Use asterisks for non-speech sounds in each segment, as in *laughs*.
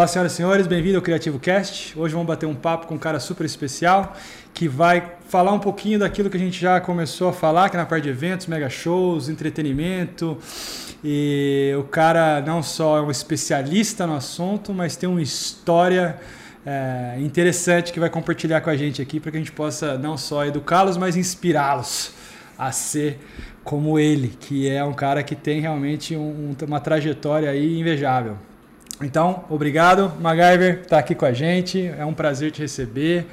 Olá, senhoras e senhores, bem-vindo ao Criativo Cast. Hoje vamos bater um papo com um cara super especial que vai falar um pouquinho daquilo que a gente já começou a falar, que é na parte de eventos, mega shows, entretenimento. E o cara não só é um especialista no assunto, mas tem uma história é, interessante que vai compartilhar com a gente aqui para que a gente possa não só educá-los, mas inspirá-los a ser como ele, que é um cara que tem realmente um, uma trajetória aí invejável. Então, obrigado, MacGyver, estar aqui com a gente. É um prazer te receber.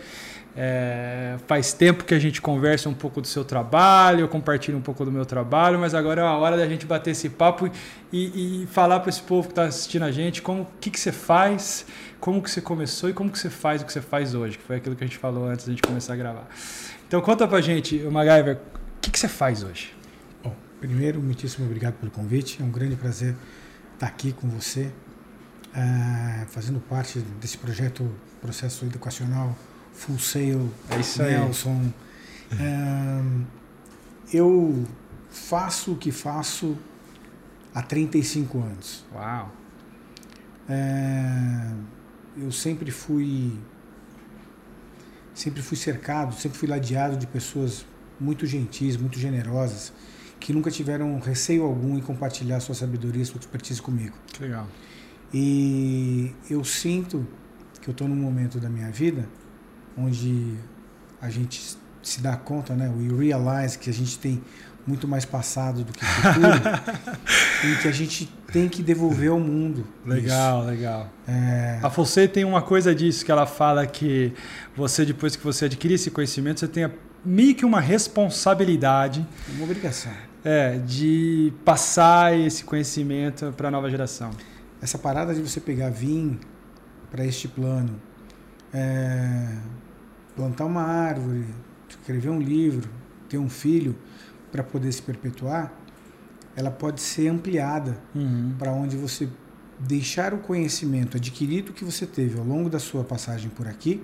É, faz tempo que a gente conversa um pouco do seu trabalho, eu compartilho um pouco do meu trabalho, mas agora é a hora da gente bater esse papo e, e falar para esse povo que está assistindo a gente como o que, que você faz, como que você começou e como que você faz o que você faz hoje, que foi aquilo que a gente falou antes da gente começar a gravar. Então conta pra gente, o MacGyver, o que, que você faz hoje? Bom, primeiro, muitíssimo obrigado pelo convite. É um grande prazer estar aqui com você, uh, fazendo parte desse projeto, processo educacional Full Sail, é Nelson. Uh, eu faço o que faço há 35 anos. Uau! Uh, eu sempre fui sempre fui cercado, sempre fui ladeado de pessoas muito gentis, muito generosas, que nunca tiveram receio algum em compartilhar sua sabedoria, sua expertise comigo. Que legal. E eu sinto que eu estou num momento da minha vida onde a gente se dá conta, né? We realize que a gente tem muito mais passado do que futuro *laughs* e que a gente tem que devolver ao mundo. Legal, isso. legal. É... A Fossê tem uma coisa disso que ela fala que você depois que você adquire esse conhecimento você tem meio que uma responsabilidade, uma obrigação, é, de passar esse conhecimento para a nova geração essa parada de você pegar vir para este plano, é, plantar uma árvore, escrever um livro, ter um filho para poder se perpetuar, ela pode ser ampliada uhum. para onde você deixar o conhecimento adquirido que você teve ao longo da sua passagem por aqui,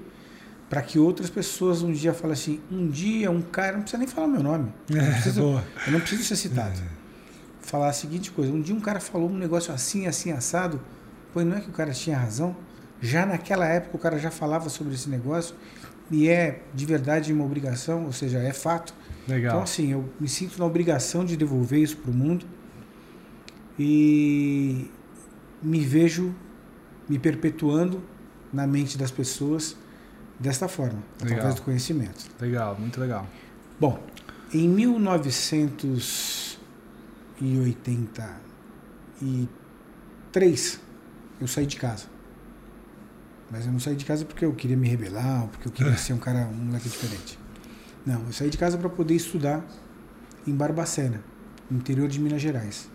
para que outras pessoas um dia falem assim, um dia um cara, não precisa nem falar meu nome, é, não preciso, boa. eu não preciso ser citado. É falar a seguinte coisa: um dia um cara falou um negócio assim, assim, assado. Pois não é que o cara tinha razão? Já naquela época o cara já falava sobre esse negócio e é de verdade uma obrigação, ou seja, é fato. Legal. Então, assim, eu me sinto na obrigação de devolver isso para o mundo e me vejo me perpetuando na mente das pessoas desta forma, legal. através do conhecimento. Legal, muito legal. Bom, em 1900 e 83 eu saí de casa. Mas eu não saí de casa porque eu queria me rebelar, ou porque eu queria ser um cara, um moleque diferente. Não, eu saí de casa para poder estudar em Barbacena, no interior de Minas Gerais.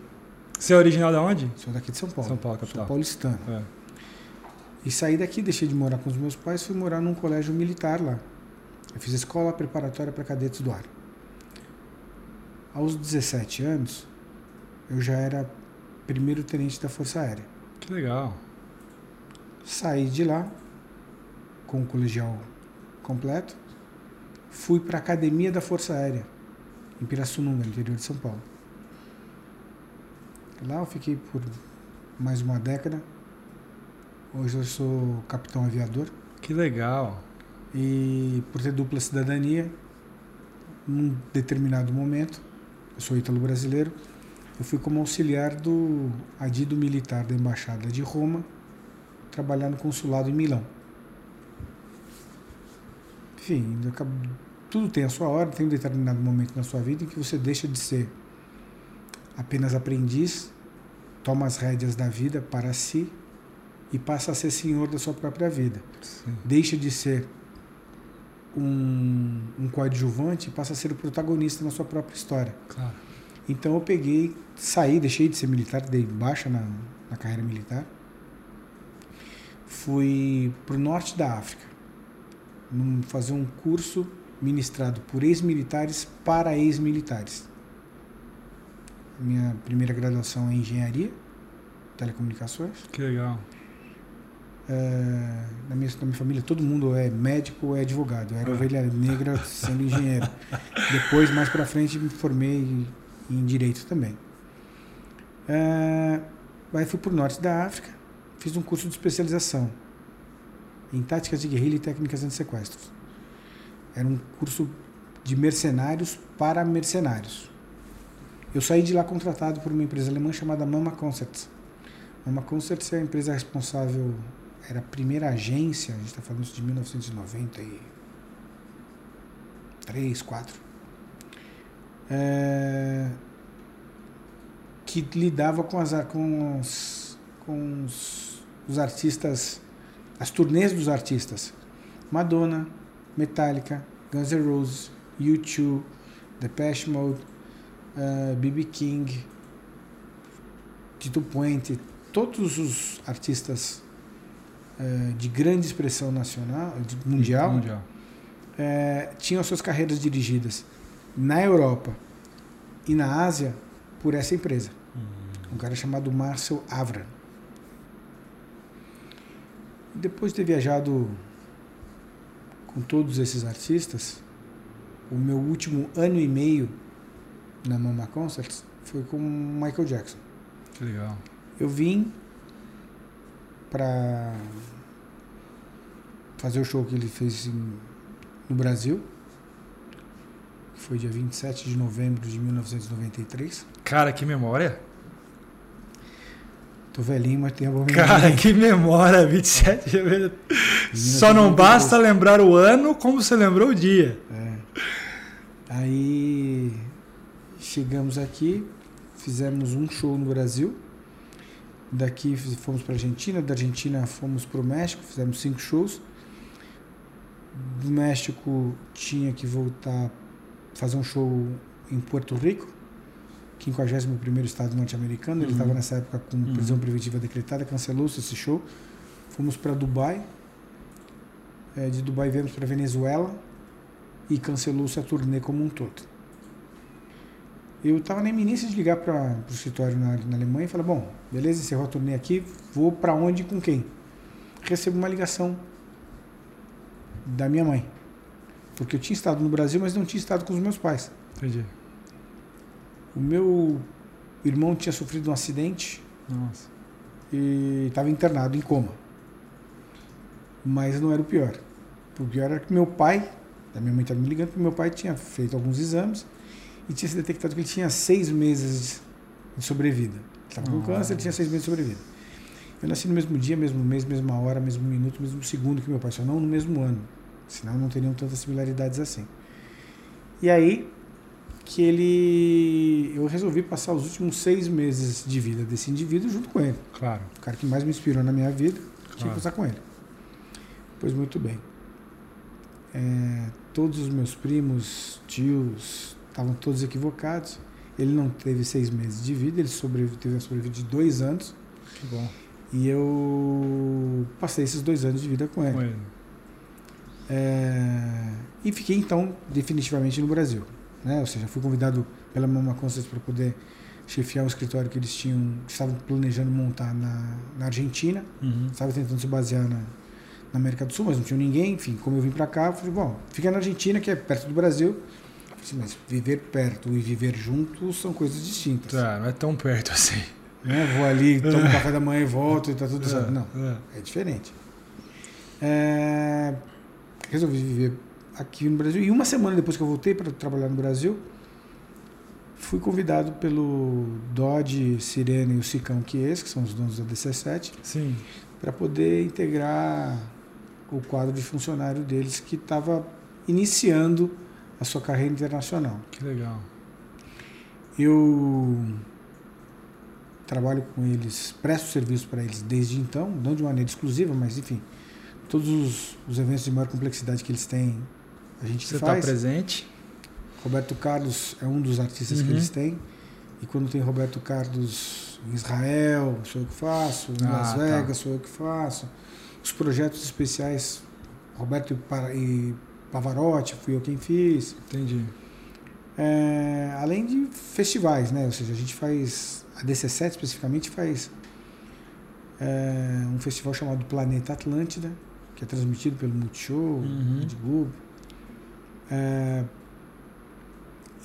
Você é original de onde? Sou daqui de São Paulo. São Paulo, capital. Sou paulistano. É. E saí daqui, deixei de morar com os meus pais, fui morar num colégio militar lá. Eu fiz escola preparatória para cadetes do ar. Aos 17 anos, eu já era primeiro tenente da Força Aérea. Que legal. Saí de lá com o colegial completo, fui para a Academia da Força Aérea, em Pirassununga, interior de São Paulo. Lá eu fiquei por mais uma década. Hoje eu sou capitão aviador. Que legal. E por ter dupla cidadania, num determinado momento, eu sou ítalo-brasileiro, eu fui como auxiliar do adido militar da Embaixada de Roma, trabalhar no consulado em Milão. Enfim, tudo tem a sua hora, tem um determinado momento na sua vida em que você deixa de ser apenas aprendiz, toma as rédeas da vida para si e passa a ser senhor da sua própria vida. Sim. Deixa de ser um, um coadjuvante e passa a ser o protagonista na sua própria história. Claro. Então eu peguei, saí, deixei de ser militar, dei baixa na, na carreira militar. Fui para o norte da África, num, fazer um curso ministrado por ex-militares para ex-militares. Minha primeira graduação é em engenharia, telecomunicações. Que legal. É, na, minha, na minha família todo mundo é médico ou é advogado. Eu era ovelha negra sendo engenheiro. *laughs* Depois, mais para frente, me formei em direito também. É, aí fui para o norte da África, fiz um curso de especialização em táticas de guerrilha e técnicas anti-sequestros. Era um curso de mercenários para mercenários. Eu saí de lá contratado por uma empresa alemã chamada Mama Concepts. Mama Concepts é a empresa responsável, era a primeira agência, a gente está falando isso de 1993, 4. É, que lidava com, as, com, os, com os, os artistas, as turnês dos artistas. Madonna, Metallica, Guns N' Roses, U2, Depeche Mode, uh, B.B. King, Tito Puente, todos os artistas uh, de grande expressão nacional, mundial, mundial. Uh, tinham suas carreiras dirigidas na Europa e na Ásia por essa empresa. Uhum. Um cara chamado Marcel Avra. Depois de ter viajado com todos esses artistas, o meu último ano e meio na Mama Concerts foi com Michael Jackson. Que legal. Eu vim para fazer o show que ele fez em, no Brasil. Foi dia 27 de novembro de 1993. Cara, que memória! Tô velhinho, mas tenho a boa memória. Cara, que memória! 27 de novembro. Só não basta lembrar o ano como você lembrou o dia. É. Aí chegamos aqui, fizemos um show no Brasil. Daqui fomos para Argentina, da Argentina fomos para o México, fizemos cinco shows. Do México tinha que voltar fazer um show em Porto Rico, 51 estado norte-americano. Ele estava uhum. nessa época com uhum. prisão preventiva decretada, cancelou-se esse show. Fomos para Dubai. É, de Dubai viemos para Venezuela e cancelou-se a turnê como um todo. Eu estava na iminência de ligar para o escritório na, na, Alemanha e falar: bom, beleza, encerrou a turnê aqui, vou para onde e com quem? Recebo uma ligação da minha mãe. Porque eu tinha estado no Brasil, mas não tinha estado com os meus pais. Entendi. O meu irmão tinha sofrido um acidente Nossa. e estava internado em coma. Mas não era o pior. O pior era que meu pai, a minha mãe estava me ligando, porque meu pai tinha feito alguns exames e tinha se detectado que ele tinha seis meses de sobrevida. Estava com câncer, ele tinha seis meses de sobrevida. Eu nasci no mesmo dia, mesmo mês, mesma hora, mesmo minuto, mesmo segundo que meu pai, só não no mesmo ano. Senão não teriam tantas similaridades assim. E aí que ele. Eu resolvi passar os últimos seis meses de vida desse indivíduo junto com ele. Claro. O cara que mais me inspirou na minha vida, claro. tinha que passar com ele. Pois muito bem. É, todos os meus primos, tios, estavam todos equivocados. Ele não teve seis meses de vida, ele sobrevive, teve a sobrevida de dois anos. Que bom. E eu passei esses dois anos de vida com ele. Com ele. É, e fiquei então definitivamente no Brasil. Né? Ou seja, fui convidado pela Mama Constance para poder chefiar o escritório que eles tinham, estavam planejando montar na, na Argentina. Uhum. Estava tentando se basear na, na América do Sul, mas não tinha ninguém. Enfim, como eu vim para cá, falei, bom, fica na Argentina, que é perto do Brasil. Mas viver perto e viver junto são coisas distintas. Tá, não é tão perto assim. Né? Vou ali, *laughs* tomo café da manhã e volto e tá tudo certo. Não, é, é diferente. É, resolvi viver aqui no Brasil. E uma semana depois que eu voltei para trabalhar no Brasil, fui convidado pelo Dodge, Sirene e o Sicão Kies, que são os donos da DC7, para poder integrar o quadro de funcionário deles que estava iniciando a sua carreira internacional. Que legal. Eu trabalho com eles, presto serviço para eles desde então, não de maneira exclusiva, mas enfim, todos os, os eventos de maior complexidade que eles têm, a gente Você faz. Você está presente? Roberto Carlos é um dos artistas uhum. que eles têm. E quando tem Roberto Carlos em Israel, sou eu que faço. Em ah, Las tá. Vegas, tá. sou eu que faço. Os projetos especiais, Roberto e Pavarotti, fui eu quem fiz. Entendi. É, além de festivais, né? Ou seja, a gente faz. A DC7 especificamente faz é, um festival chamado Planeta Atlântida, que é transmitido pelo Multishow, uhum. Rede Globo. É,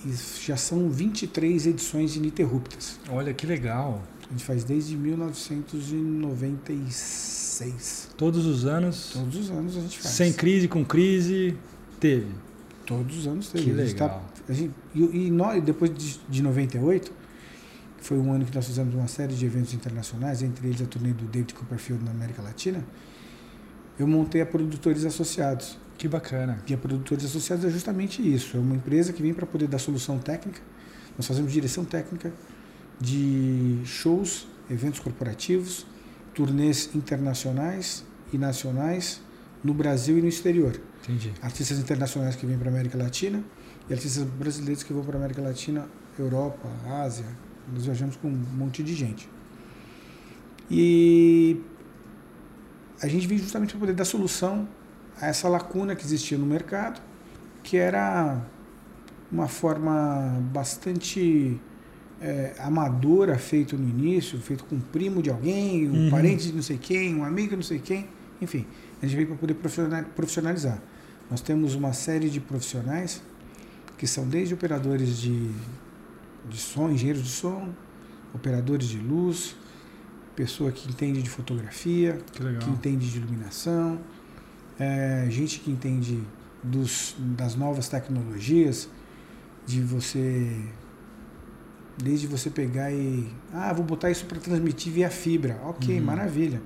e já são 23 edições ininterruptas. Olha que legal. gente faz desde 1996. Todos os anos? Todos os anos a gente faz. Sem crise, com crise, teve? Todos os anos teve. Que A tá- legal. a gente- e, e nós, depois de, de 98, que foi um ano que nós fizemos uma série de eventos internacionais, entre eles a turnê do David Copperfield na América Latina, eu montei a Produtores Associados. Que bacana. E a Produtores Associados é justamente isso. É uma empresa que vem para poder dar solução técnica. Nós fazemos direção técnica de shows, eventos corporativos, turnês internacionais e nacionais no Brasil e no exterior. Entendi. Artistas internacionais que vêm para a América Latina e artistas brasileiros que vão para a América Latina, Europa, Ásia. Nós viajamos com um monte de gente. E a gente veio justamente para poder dar solução a essa lacuna que existia no mercado, que era uma forma bastante eh, amadora feito no início, feito com um primo de alguém, um Uhum. parente de não sei quem, um amigo de não sei quem, enfim, a gente veio para poder profissional- profissionalizar. Nós temos uma série de profissionais que são desde operadores de, de som, engenheiros de som, operadores de luz, pessoa que entende de fotografia, Que que entende de iluminação, é, gente que entende dos, das novas tecnologias, de você. Desde você pegar e. Ah, vou botar isso para transmitir via fibra. Ok, Uhum. maravilha.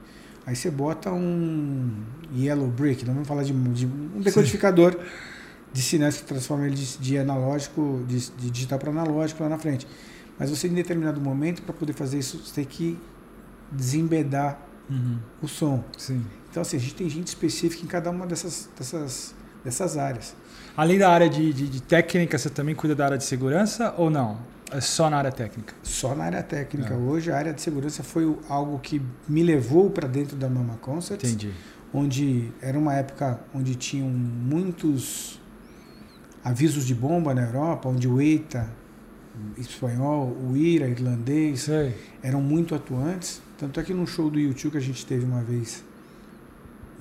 Aí você bota um Yellow Brick, não vamos falar de, de um decodificador de sinais que transforma ele de, de analógico, de, de digital para analógico lá na frente. Mas você, em determinado momento, para poder fazer isso, você tem que desembedar Uhum. o som. Sim. Então, assim, a gente tem gente específica em cada uma dessas, dessas, dessas áreas. Além da área de, de, de técnica, você também cuida da área de segurança ou não? É só na área técnica? Só na área técnica. É. Hoje, a área de segurança foi algo que me levou para dentro da Mama Concerts, Entendi. onde era uma época onde tinham muitos avisos de bomba na Europa, onde o EITA, espanhol, o IRA, irlandês, Sei. eram muito atuantes. Tanto é que num show do YouTube que a gente teve uma vez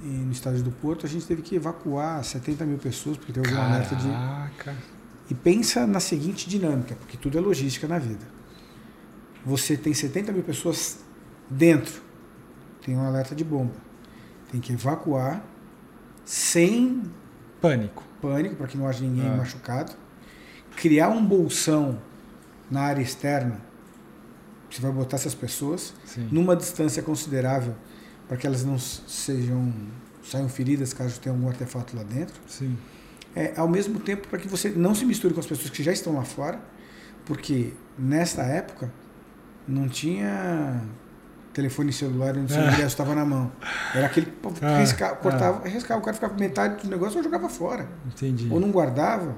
no estádio do Porto, a gente teve que evacuar 70 mil pessoas, porque teve um alerta de. Caraca. E pensa na seguinte dinâmica, porque tudo é logística na vida. Você tem 70 mil pessoas dentro, tem um alerta de bomba. Tem que evacuar sem Pânico. pânico, para que não haja ninguém Ah. machucado. Criar um bolsão na área externa, você vai botar essas pessoas Sim. numa distância considerável para que elas não sejam saiam feridas caso tenha algum artefato lá dentro. Sim. É, ao mesmo tempo para que você não se misture com as pessoas que já estão lá fora, porque nesta época não tinha telefone celular onde o Ah. ingresso estava na mão. Era aquele que Ah, cortava, riscava, o cara ficava metade do negócio ou jogava fora. Entendi. Ou não guardava.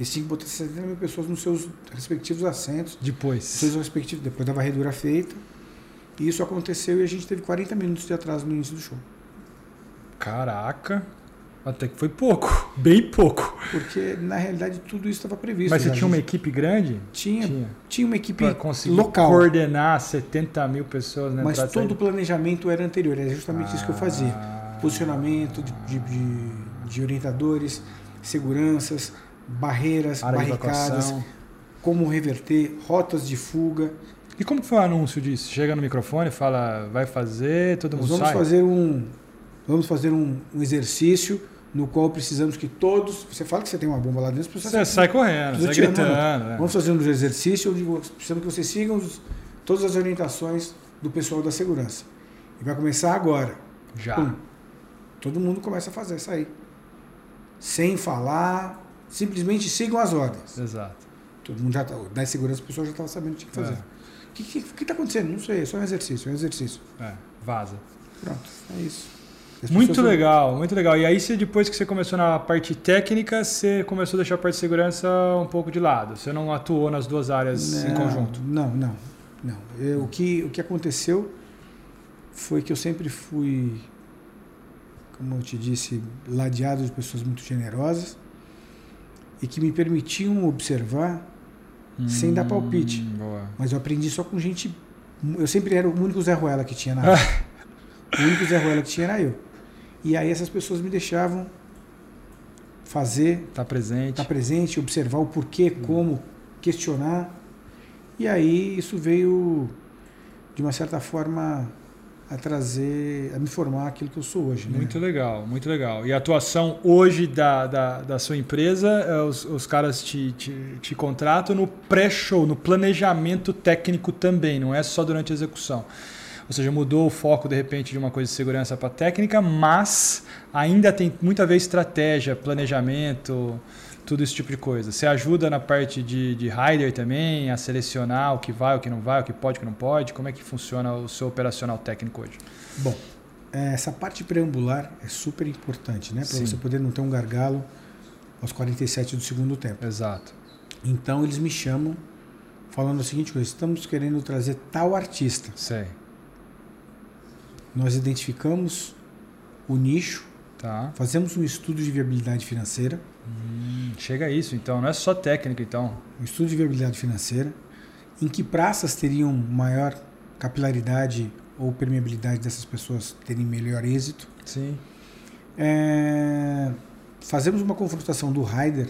Eles tinham que botar 70 mil pessoas nos seus respectivos assentos, Depois. seus respectivos, depois da varredura feita. E isso aconteceu e a gente teve 40 minutos de atraso no início do show. Caraca. Até que foi pouco. *laughs* Bem pouco. Porque, na realidade, tudo isso estava previsto. Mas você já. tinha uma equipe grande? tinha, tinha, uma equipe Pra conseguir local. coordenar 70 mil pessoas né, Mas todo o planejamento era anterior, era justamente isso que eu fazia. Ah. Posicionamento de, de, de- de orientadores, seguranças, barreiras, área barricadas, como reverter, rotas de fuga. E como foi o anúncio disso? Chega no microfone, fala, vai fazer, todo Nós mundo vamos sai? fazer um, vamos fazer um, um exercício no qual precisamos que todos. Você fala que você tem uma bomba lá dentro, precisa Você sai correndo, sai gritando. né? Vamos fazer um exercício onde precisamos que vocês sigam os- todas as orientações do pessoal da segurança. E vai começar agora. Já. Pum. Todo mundo começa a fazer isso aí. Sem falar, simplesmente sigam as ordens. Exato. Todo mundo já tá, da segurança, a pessoa já estava sabendo o que tinha que fazer. O que está acontecendo? Não sei, é só um exercício, é um exercício. É, vaza. Pronto, é isso. As Muito legal, muito legal. E aí, você, depois que você começou na parte técnica, você começou a deixar a parte de segurança um pouco de lado. Você não atuou nas duas áreas em Não, conjunto. Não, não. não. Eu- o, que, o que aconteceu foi que eu sempre fui, como eu te disse, ladeado de pessoas muito generosas e que me permitiam observar, sem dar palpite. Hum, Boa. mas eu aprendi só com gente. Eu sempre era o único Zé Ruela que tinha na *laughs* área. o único Zé Ruela que tinha era eu. E aí essas pessoas me deixavam fazer Tá presente. estar presente, observar o porquê, como, questionar. E aí isso veio de uma certa forma, a trazer, a me formar aquilo que eu sou hoje. Né? Muito legal, muito legal. E a atuação hoje da, da, da sua empresa, é, os, os caras te, te, te contratam no pré-show, no planejamento técnico também, não é só durante a execução. Ou seja, mudou o foco de repente de uma coisa de segurança para técnica, mas ainda tem muita vez estratégia, planejamento, tudo esse tipo de coisa. Você ajuda na parte de, de rider também, a selecionar o que vai, o que não vai, o que pode, o que não pode? Como é que funciona o seu operacional técnico hoje? Bom, é, essa parte preambular é super importante, né? Para você poder não ter um gargalo aos 47 do segundo tempo. Exato. Então eles me chamam falando a seguinte coisa: estamos querendo trazer tal artista. Sei. Nós identificamos o nicho, Tá. fazemos um estudo de viabilidade financeira, Hum, chega a isso, então. Não é só técnico, então. um estudo de viabilidade financeira, em que praças teriam maior capilaridade ou permeabilidade dessas pessoas terem melhor êxito. Sim. É, fazemos uma confrontação do rider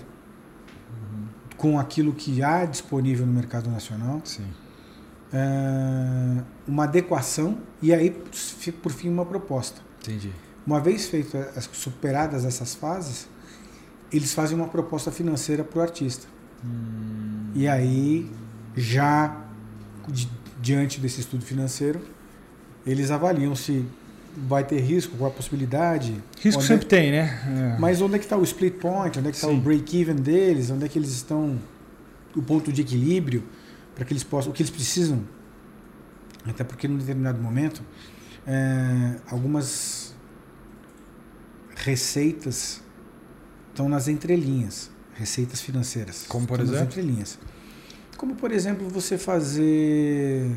com aquilo que há disponível no mercado nacional, Sim. é, uma adequação e aí, por fim, uma proposta. Entendi. Uma vez feitas, superadas essas fases, eles fazem uma proposta financeira para o artista. Hum, E aí, já di- diante desse estudo financeiro, eles avaliam se vai ter risco, qual a possibilidade. risco sempre é- tem, né? É. Mas onde é que está o split point? Onde é que está o break-even deles? Onde é que eles estão? O ponto de equilíbrio para que eles possam, o que eles precisam? Até porque num determinado momento, é, algumas receitas estão nas entrelinhas, receitas financeiras. Como, por estão nas exemplo? entrelinhas. Como por exemplo você fazer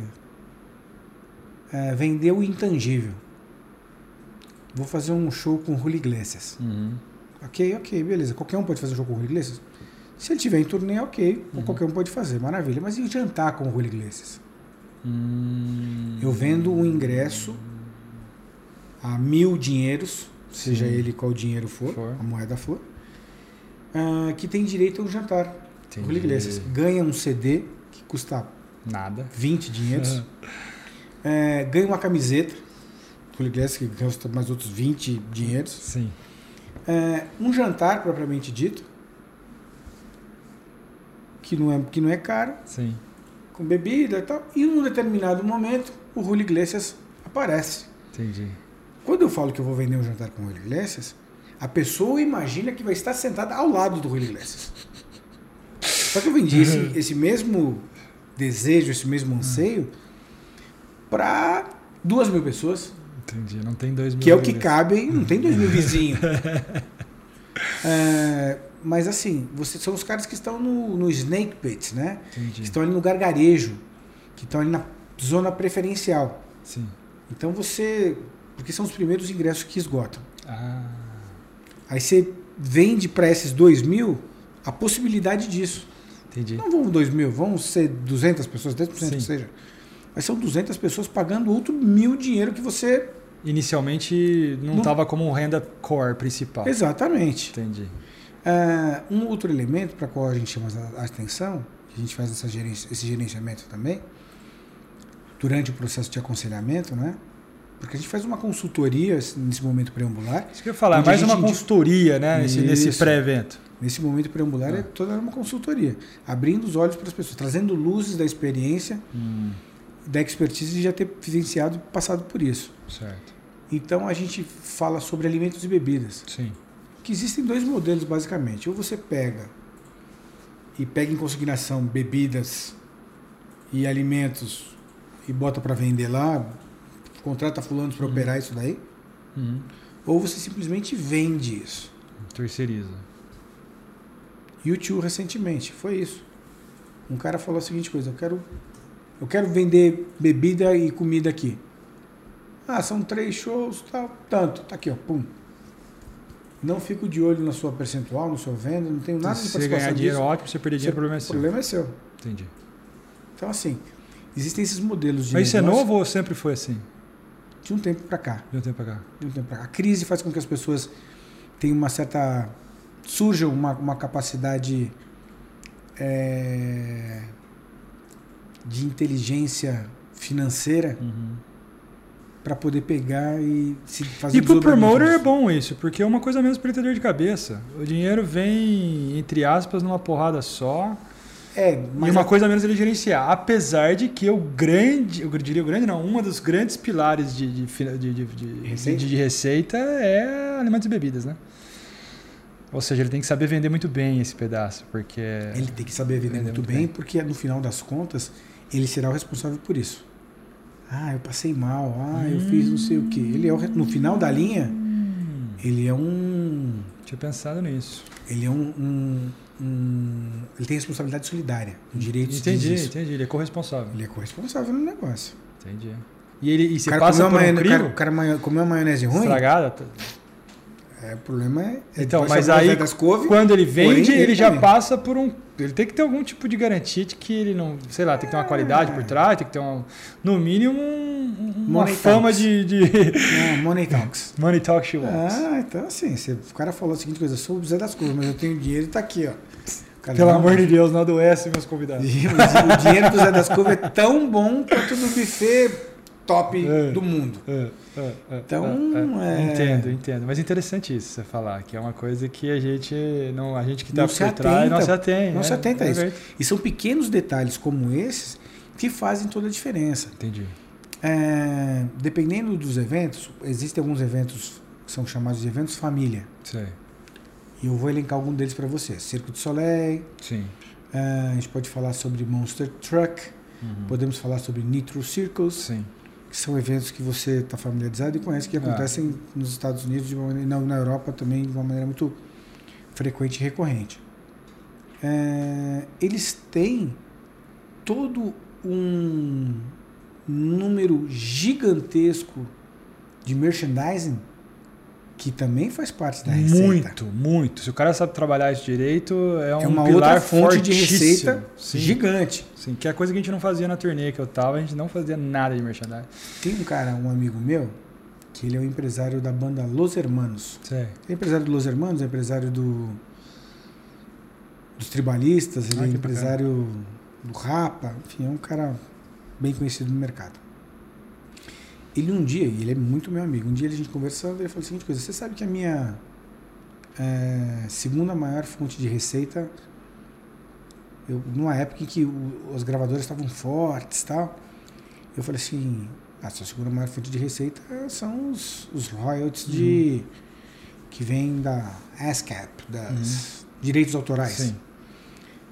é, vender o intangível. Vou fazer um show com Julio Iglesias. Uhum. Ok, ok, beleza. Qualquer um pode fazer um show com o Julio Iglesias? Se ele tiver em turnê, ok. Uhum. Qualquer um pode fazer, maravilha. Mas e jantar com o Julio Iglesias? Hum, Eu vendo um ingresso a mil dinheiros, seja ele qual dinheiro for, For. a moeda for, ah, que tem direito a um jantar entendi. Iglesias. Ganha um CD que custa Nada. 20 *laughs* dinheiros. É, ganha uma camiseta, Julio Iglesias, que custa mais outros 20 dinheiros. Sim. É, um jantar propriamente dito, que não, é, que não é caro, Sim. com bebida e tal, e num determinado momento o Julio Iglesias aparece. Entendi. Quando eu falo que eu vou vender um jantar com o Julio Iglesias, a pessoa imagina que vai estar sentada ao lado do Julio Iglesias. Só que eu vendi esse, esse mesmo desejo, esse mesmo anseio para duas mil pessoas, Entendi. Não tem dois mil. que é o que cabe, não tem dois mil vizinhos. *laughs* É, mas assim, você, são os caras que estão no, no snake pit, né? Que Entendi. estão ali no gargarejo, que estão ali na zona preferencial. Sim. Então você. Porque são os primeiros ingressos que esgotam. Ah, Aí você vende para esses dois mil a possibilidade disso. entendi. Não vão dois mil, vão ser 200 pessoas, 10% Sim. que seja. Mas são 200 pessoas pagando outro mil dinheiro que você. Inicialmente não Não- estava como renda core principal. Exatamente. Entendi. Ah, um outro elemento para qual a gente chama a atenção, que a gente faz essa gerência, esse gerenciamento também, durante o processo de aconselhamento, né? Porque a gente faz uma consultoria nesse momento preambular. Isso que eu ia falar, é mais uma consultoria, né? Nesse, nesse pré-evento. Nesse momento preambular Ah. é toda uma consultoria, abrindo os olhos para as pessoas, trazendo luzes da experiência, Hum, da expertise de já ter vivenciado e passado por isso. certo. Então a gente fala sobre alimentos e bebidas. Sim. que existem dois modelos basicamente. Ou você pega e pega em consignação bebidas e alimentos e bota para vender lá, contrata fulanos para operar isso daí, Uhum. ou você simplesmente vende isso. Terceiriza. YouTube recentemente foi isso. Um cara falou a seguinte coisa: eu quero, eu quero vender bebida e comida aqui. Ah, são três shows, tal, tanto, tá aqui, ó, pum. Não fico de olho na sua percentual, na sua venda, não tenho nada de se você ganhar dinheiro, disso. ótimo. Se você perder dinheiro, o problema é O seu. problema é seu. Entendi. Então, assim, existem esses modelos de Mas isso é novo ou sempre foi assim? De um tempo para cá. De um tempo pra cá. De um tempo pra cá. A crise faz com que as pessoas tenham uma certa. surja uma, uma capacidade é, de inteligência financeira Uhum. para poder pegar e se fazer E pro promoter é bom isso, porque é uma coisa menos pra ele ter dor de cabeça. O dinheiro vem, entre aspas, numa porrada só. É, e mas uma a- coisa menos ele gerenciar. Apesar de que o grande, eu diria o grande não, uma dos grandes pilares de, de, de, de, de- Receita? de- de receita é alimentos e bebidas, né? Ou seja, ele tem que saber vender muito bem esse pedaço, porque. ele tem que saber vender Vender muito muito bem, bem. porque no final das contas ele será o responsável por isso. Ah, eu passei mal. Ah, eu fiz não sei o quê. Ele é o, no final da linha, Hum, ele é um tinha pensado nisso. ele é um, um- um- ele tem responsabilidade solidária, um direito Entendi, entendi. Ele é corresponsável. Ele é corresponsável no negócio. Entendi. E ele e você cara, passa comeu, por um maionese, o cara, cara comeu uma maionese ruim, estragada. é, o problema é. ele Então, mas aí, couve, quando ele vende, porém, ele, ele já também. passa por um. Ele tem que ter algum tipo de garantia de que ele não. Sei lá, tem que ter uma qualidade É. por trás, tem que ter um, no mínimo um- uma Money fama talks. de, de Não, Money Talks. *laughs* Money Talk She Wants. Ah, então assim, você- o cara falou a seguinte coisa, eu sou o Zé das Couves, mas eu tenho dinheiro e tá aqui, ó. Cara, Pelo não, amor de Deus, não adoece meus convidados. *laughs* O dinheiro do Zé das Couves é tão bom quanto do buffet top É. do mundo. É, é, é, Então, é, é. Entendo, entendo. Mas é interessante isso você falar, que é uma coisa que a gente. Não, a gente que tá Não por trás não atenta. se atém. Não se atenta a isso. E são pequenos detalhes como esses que fazem toda a diferença. Entendi. Dependendo dos eventos, existem alguns eventos que são chamados de eventos família. Sei. E eu vou elencar algum deles para você. Circo de Soleil, Sim. a gente pode falar sobre Monster Truck, Uhum. podemos falar sobre Nitro Circles, Sim. Que são eventos que você está familiarizado e conhece que Ah. acontecem nos Estados Unidos de uma maneira, não, na Europa também de uma maneira muito frequente e recorrente. É, eles têm todo um número gigantesco de merchandising que também faz parte da receita. Muito, muito. Se o cara sabe trabalhar isso direito, é um é uma outra fonte de receita Sim, gigante. sim, que é coisa que a gente não fazia na turnê que eu tava, a gente não fazia nada de merchandising. Tem um cara, um amigo meu, que ele é o empresário da banda Los Hermanos. Sei. É empresário do Los Hermanos, é empresário do dos tribalistas, ele Ah, é empresário do Rapa, enfim, é um cara bem conhecido no mercado. Ele um dia, e ele é muito meu amigo, um dia a gente conversando, ele falou a seguinte coisa, você sabe que a minha é, segunda maior fonte de receita, eu, numa época em que o, as gravadoras estavam fortes e tal, eu falei assim, a sua segunda maior fonte de receita são os, os royalties de que vem da ASCAP, das direitos autorais. Sim,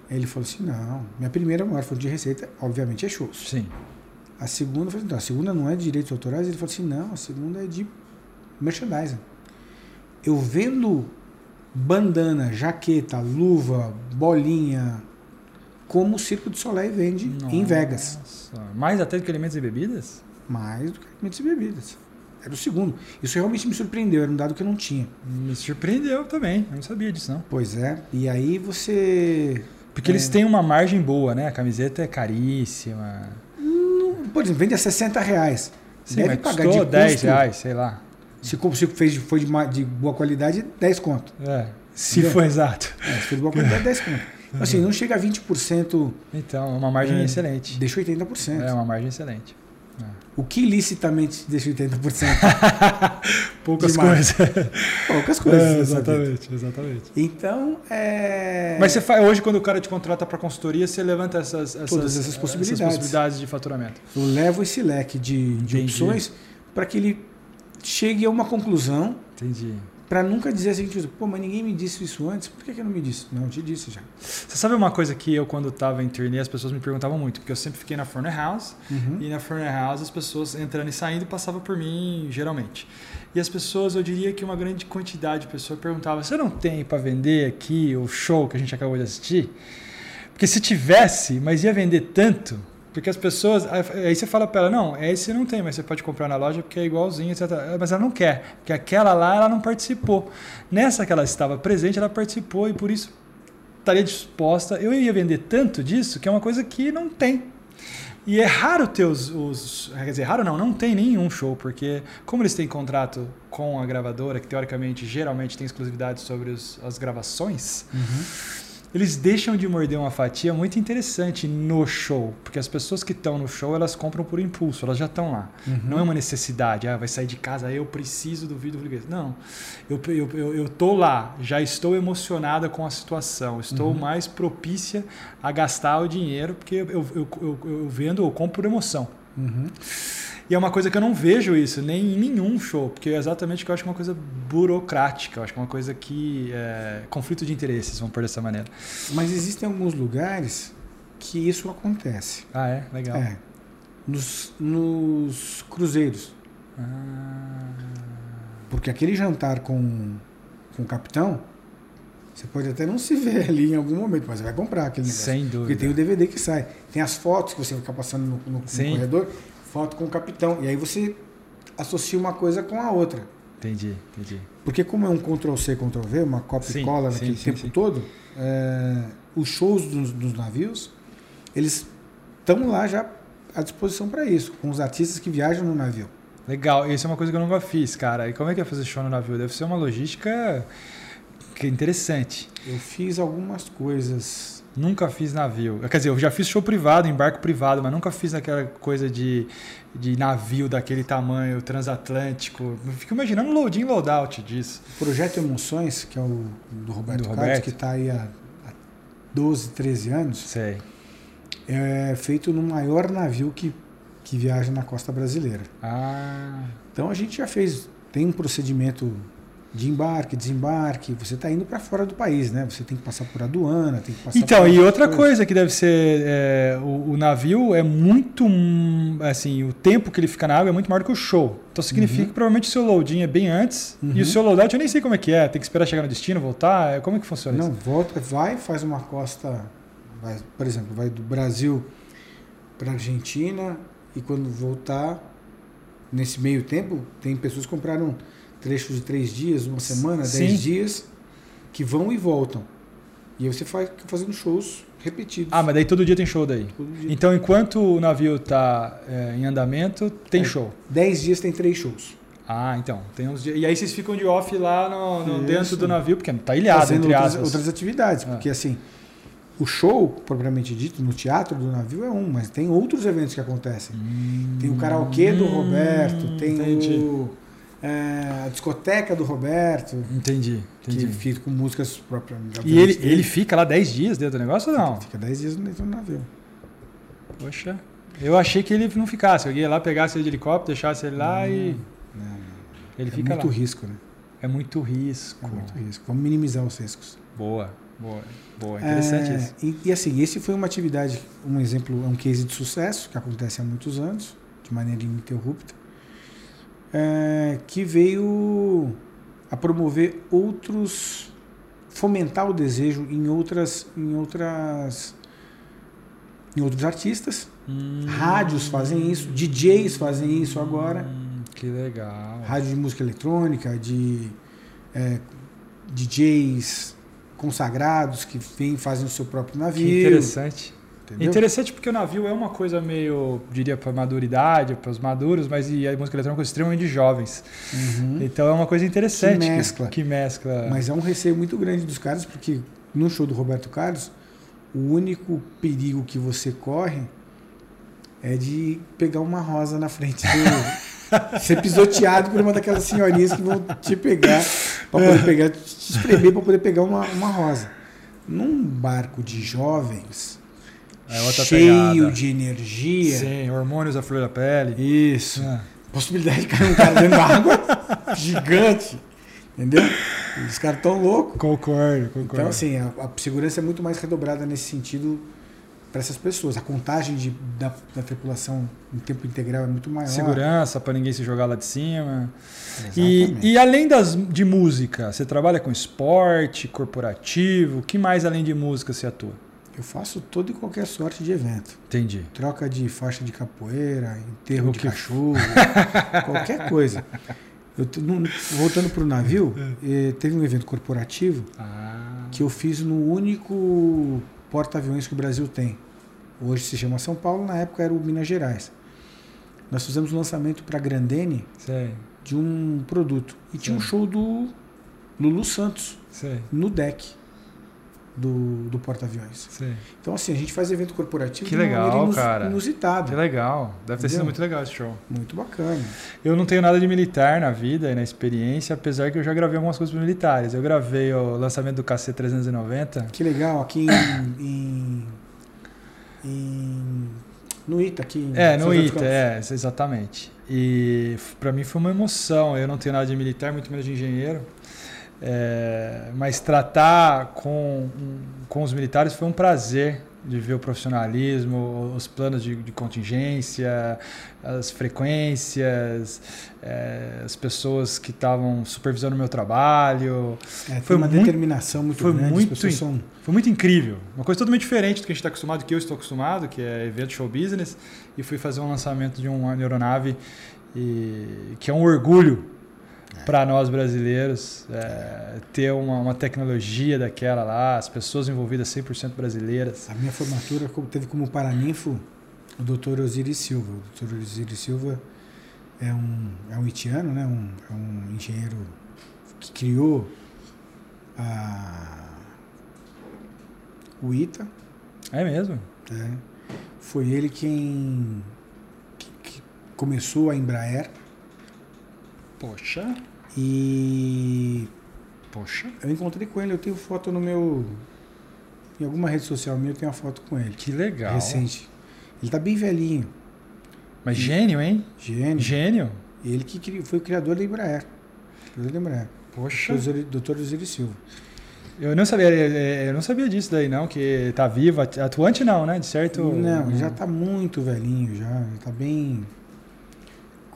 ele falou assim, não, minha primeira maior fonte de receita, obviamente, é shows. sim. A segunda, eu falei, então, a segunda não é de direitos autorais? Ele falou assim, não, a segunda é de merchandising. Eu vendo bandana, jaqueta, luva, bolinha, como o Circo de Soleil vende em Vegas. Nossa. Mais até do que alimentos e bebidas? Mais do que alimentos e bebidas. Era o segundo. Isso realmente me surpreendeu, era um dado que eu não tinha. Me surpreendeu também. Eu não sabia disso, não. Pois é. E aí você. Porque É. eles têm uma margem boa, né? A camiseta é caríssima. Por exemplo, vende a 60 reais. Sim, Deve pagar de 10 custo. reais, sei lá. Se se fez, foi de, ma- de boa qualidade, 10 conto. É, se Entendeu? for exato. É, se for de boa qualidade, 10 conto. Então, assim, não chega a 20%, Então, é uma margem É. excelente. deixa 80%. É uma margem excelente. O que ilicitamente deixa 80%? *laughs* Poucas coisas. Poucas coisas. É, vida. exatamente, exatamente. Então, é. Mas você faz, hoje, quando o cara te contrata para consultoria, você levanta essas, essas, Todas essas possibilidades. possibilidades de faturamento. Eu levo esse leque de, de opções para que ele chegue a uma conclusão Entendi. Para nunca dizer assim, pô, mas ninguém me disse isso antes, por que, que não me disse? Não, eu te disse já. Você sabe uma coisa que eu, quando estava em turnê, as pessoas me perguntavam muito, porque eu sempre fiquei na Furnace House, Uhum. e na Furnace House as pessoas entrando e saindo passavam por mim, geralmente. E as pessoas, eu diria que uma grande quantidade de pessoas perguntava: você não tem para vender aqui o show que a gente acabou de assistir? Porque se tivesse, mas ia vender tanto. Porque as pessoas. Aí você fala para ela: não, esse não tem, mas você pode comprar na loja porque é igualzinho, etc. Mas ela não quer, porque aquela lá ela não participou. Nessa que ela estava presente, ela participou e por isso estaria disposta. Eu ia vender tanto disso que é uma coisa que não tem. E é raro ter os, os. Quer dizer, raro não, não tem nenhum show, porque como eles têm contrato com a gravadora, que teoricamente geralmente tem exclusividade sobre os- as gravações, Uhum. Eles deixam de morder uma fatia muito interessante no show, porque as pessoas que estão no show elas compram por impulso, elas já estão lá. Uhum. Não é uma necessidade, ah, vai sair de casa, eu preciso do vidro fluminense. Não, eu, eu, eu, eu tô lá, já estou emocionada com a situação, estou Uhum. mais propícia a gastar o dinheiro, porque eu, eu, eu, eu, eu vendo, eu compro por emoção. Uhum. E é uma coisa que eu não vejo isso nem em nenhum show, porque é exatamente que eu acho que é uma coisa burocrática, eu acho que é uma coisa que é conflito de interesses, vamos por dessa maneira. Mas existem alguns lugares que isso acontece. Ah, é? Legal. É. Nos, nos cruzeiros. Ah, Porque aquele jantar com, com o capitão, você pode até não se ver *laughs* ali em algum momento, mas você vai comprar aquele negócio. sem Porque dúvida. tem o DVD que sai. Tem as fotos que você fica passando no, no- no corredor, foto com o capitão. E aí você associa uma coisa com a outra. Entendi, entendi. Porque como é um Ctrl-C, Ctrl-V, uma cópia Sim, e cola naquele sim, tempo sim. todo, é, os shows dos, dos navios, eles estão lá já à disposição para isso, com os artistas que viajam no navio. Legal, isso é uma coisa que eu nunca fiz, cara. E como é que é fazer show no navio? Deve ser uma logística que é interessante. Eu fiz algumas coisas. Nunca fiz navio. Quer dizer, eu já fiz show privado, em barco privado, mas nunca fiz aquela coisa de, de navio daquele tamanho, transatlântico. Eu fico imaginando load in, load out disso. O Projeto Emoções, que é o do Roberto Do Carlos, Roberto. que está aí há, há 12, 13 anos, Sei. é feito no maior navio que, que viaja na costa brasileira. Ah, Então a gente já fez, tem um procedimento de embarque, desembarque, você está indo para fora do país, né? Você tem que passar por aduana, tem que passar Então, por e outra coisas. coisa que deve ser, é, o, o navio é muito, hum, assim, o tempo que ele fica na água é muito maior do que o show. Então significa que provavelmente o seu loading é bem antes, e Uhum. o seu loadout eu nem sei como é que é, tem que esperar chegar no destino, voltar, é, como é que funciona Não, isso? volta, vai, faz uma costa, vai, por exemplo, vai do Brasil para Argentina e quando voltar, nesse meio tempo, tem pessoas que compraram trechos de três dias, uma semana, Sim. dez dias, que vão e voltam. E aí você faz fazendo shows repetidos. Ah, mas daí todo dia tem show daí. dia. Então, enquanto o navio está em andamento, tem É. show. Dez dias tem três shows. Ah, então. Tem uns dias... E aí vocês ficam de off lá no, no- dentro do navio, porque tá ilhado, fazendo entre outras, aspas. outras atividades, Ah. porque assim, o show, propriamente dito, no teatro do navio é um, mas tem outros eventos que acontecem. Tem o karaokê do Hum, Roberto, tem entendi. o, é, a discoteca do Roberto, Entendi, entendi. que fica com músicas próprias. E ele, ele fica lá 10 dias dentro do negócio ou não? Fica 10 dias dentro do navio. Poxa. Eu achei que ele não ficasse. Eu ia lá, pegasse ele de helicóptero, deixasse ele lá e Não, não. ele é fica muito lá. risco, né? É muito risco. É muito risco. Vamos minimizar os riscos. Boa, boa, boa. Interessante É, isso. E, e assim, esse foi uma atividade, um exemplo, é um case de sucesso que acontece há muitos anos, de maneira ininterrupta, é, que veio a promover outros, fomentar o desejo em outras, em outras, em outros artistas. Hum, Rádios fazem isso, DJs fazem isso agora. hum, que legal. Rádio de música eletrônica, de é, DJs consagrados que vêm fazem o seu próprio navio. Que interessante. Entendeu? Interessante porque o navio é uma coisa meio, diria, para maduridade, para os maduros, mas e a música eletrônica é extremamente jovens. Uhum. Então é uma coisa interessante. Que mescla. Que, mescla. Mas é um receio muito grande dos caras, porque no show do Roberto Carlos, o único perigo que você corre é de pegar uma rosa na frente do. *laughs* ser pisoteado por uma daquelas senhorinhas que vão te pegar, para poder pegar, te espremer para poder pegar uma, uma rosa. Num barco de jovens, É outra cheio pegada. de energia. Sim, hormônios à flor da pele. Isso. Ah, Possibilidade de cair um cara dentro da água *laughs* gigante. Entendeu? Os caras tão loucos. concordo, concordo. Então, assim, a, a segurança é muito mais redobrada nesse sentido para essas pessoas. A contagem de, da, da tripulação em tempo integral é muito maior. Segurança para ninguém se jogar lá de cima. E, e além das, de música, você trabalha com esporte, corporativo? O que mais além de música você atua? Eu faço toda e qualquer sorte de evento. Entendi. Troca de faixa de capoeira, enterro O de que- cachorro, *laughs* qualquer coisa. Eu, voltando para o navio, eh, teve um evento corporativo Ah, que eu fiz no único porta-aviões que o Brasil tem. Hoje se chama São Paulo, na época era o Minas Gerais. Nós fizemos o lançamento para a Grandene sei, de um produto. E tinha um show do Lulu Santos sei. no deck. Do, do porta-aviões. Então, assim, a gente faz evento corporativo Que de legal, maneira inus- cara. inusitada. Que legal. Deve ter sido Entendeu? muito legal esse show. Muito bacana. Eu não tenho nada de militar na vida e na experiência, apesar que eu já gravei algumas coisas para militares. Eu gravei o lançamento do KC-390. Que legal, aqui em. em, em- no ITA, aqui em É, no ITA, é, exatamente. E pra mim foi uma emoção. Eu não tenho nada de militar, muito menos de engenheiro. É, mas tratar com, com os militares foi um prazer de ver o profissionalismo, os planos de, de contingência, as frequências, é, as pessoas que estavam supervisionando o meu trabalho. É, foi uma muito- determinação muito foi grande. muito in- são Foi muito incrível. Uma coisa totalmente diferente do que a gente está acostumado, que eu estou acostumado, que é evento show business. E fui fazer um lançamento de uma aeronave e, que é um orgulho para nós brasileiros é, ter uma, uma tecnologia daquela lá, as pessoas envolvidas 100% brasileiras. A minha formatura teve como paraninfo o Dr. Osiris Silva. O Dr. Osiris Silva é um, é um haitiano, né? um, é um engenheiro que criou a, o ITA. É mesmo? né? Foi ele quem que, que começou a Embraer Poxa, e poxa. eu encontrei com ele. Eu tenho foto no meu. Em alguma rede social minha eu tenho uma foto com ele. Que legal. Recente. Ele tá bem velhinho. Mas gênio, hein? Gênio. Gênio. Ele que cri- foi o criador da Embraer. Criador da Embraer. Poxa. Dr. Osiris Silva. Eu não sabia, é, eu não sabia disso daí não, que tá vivo, atuante não, né? De certo. Não, já tá muito velhinho já. Ele tá bem.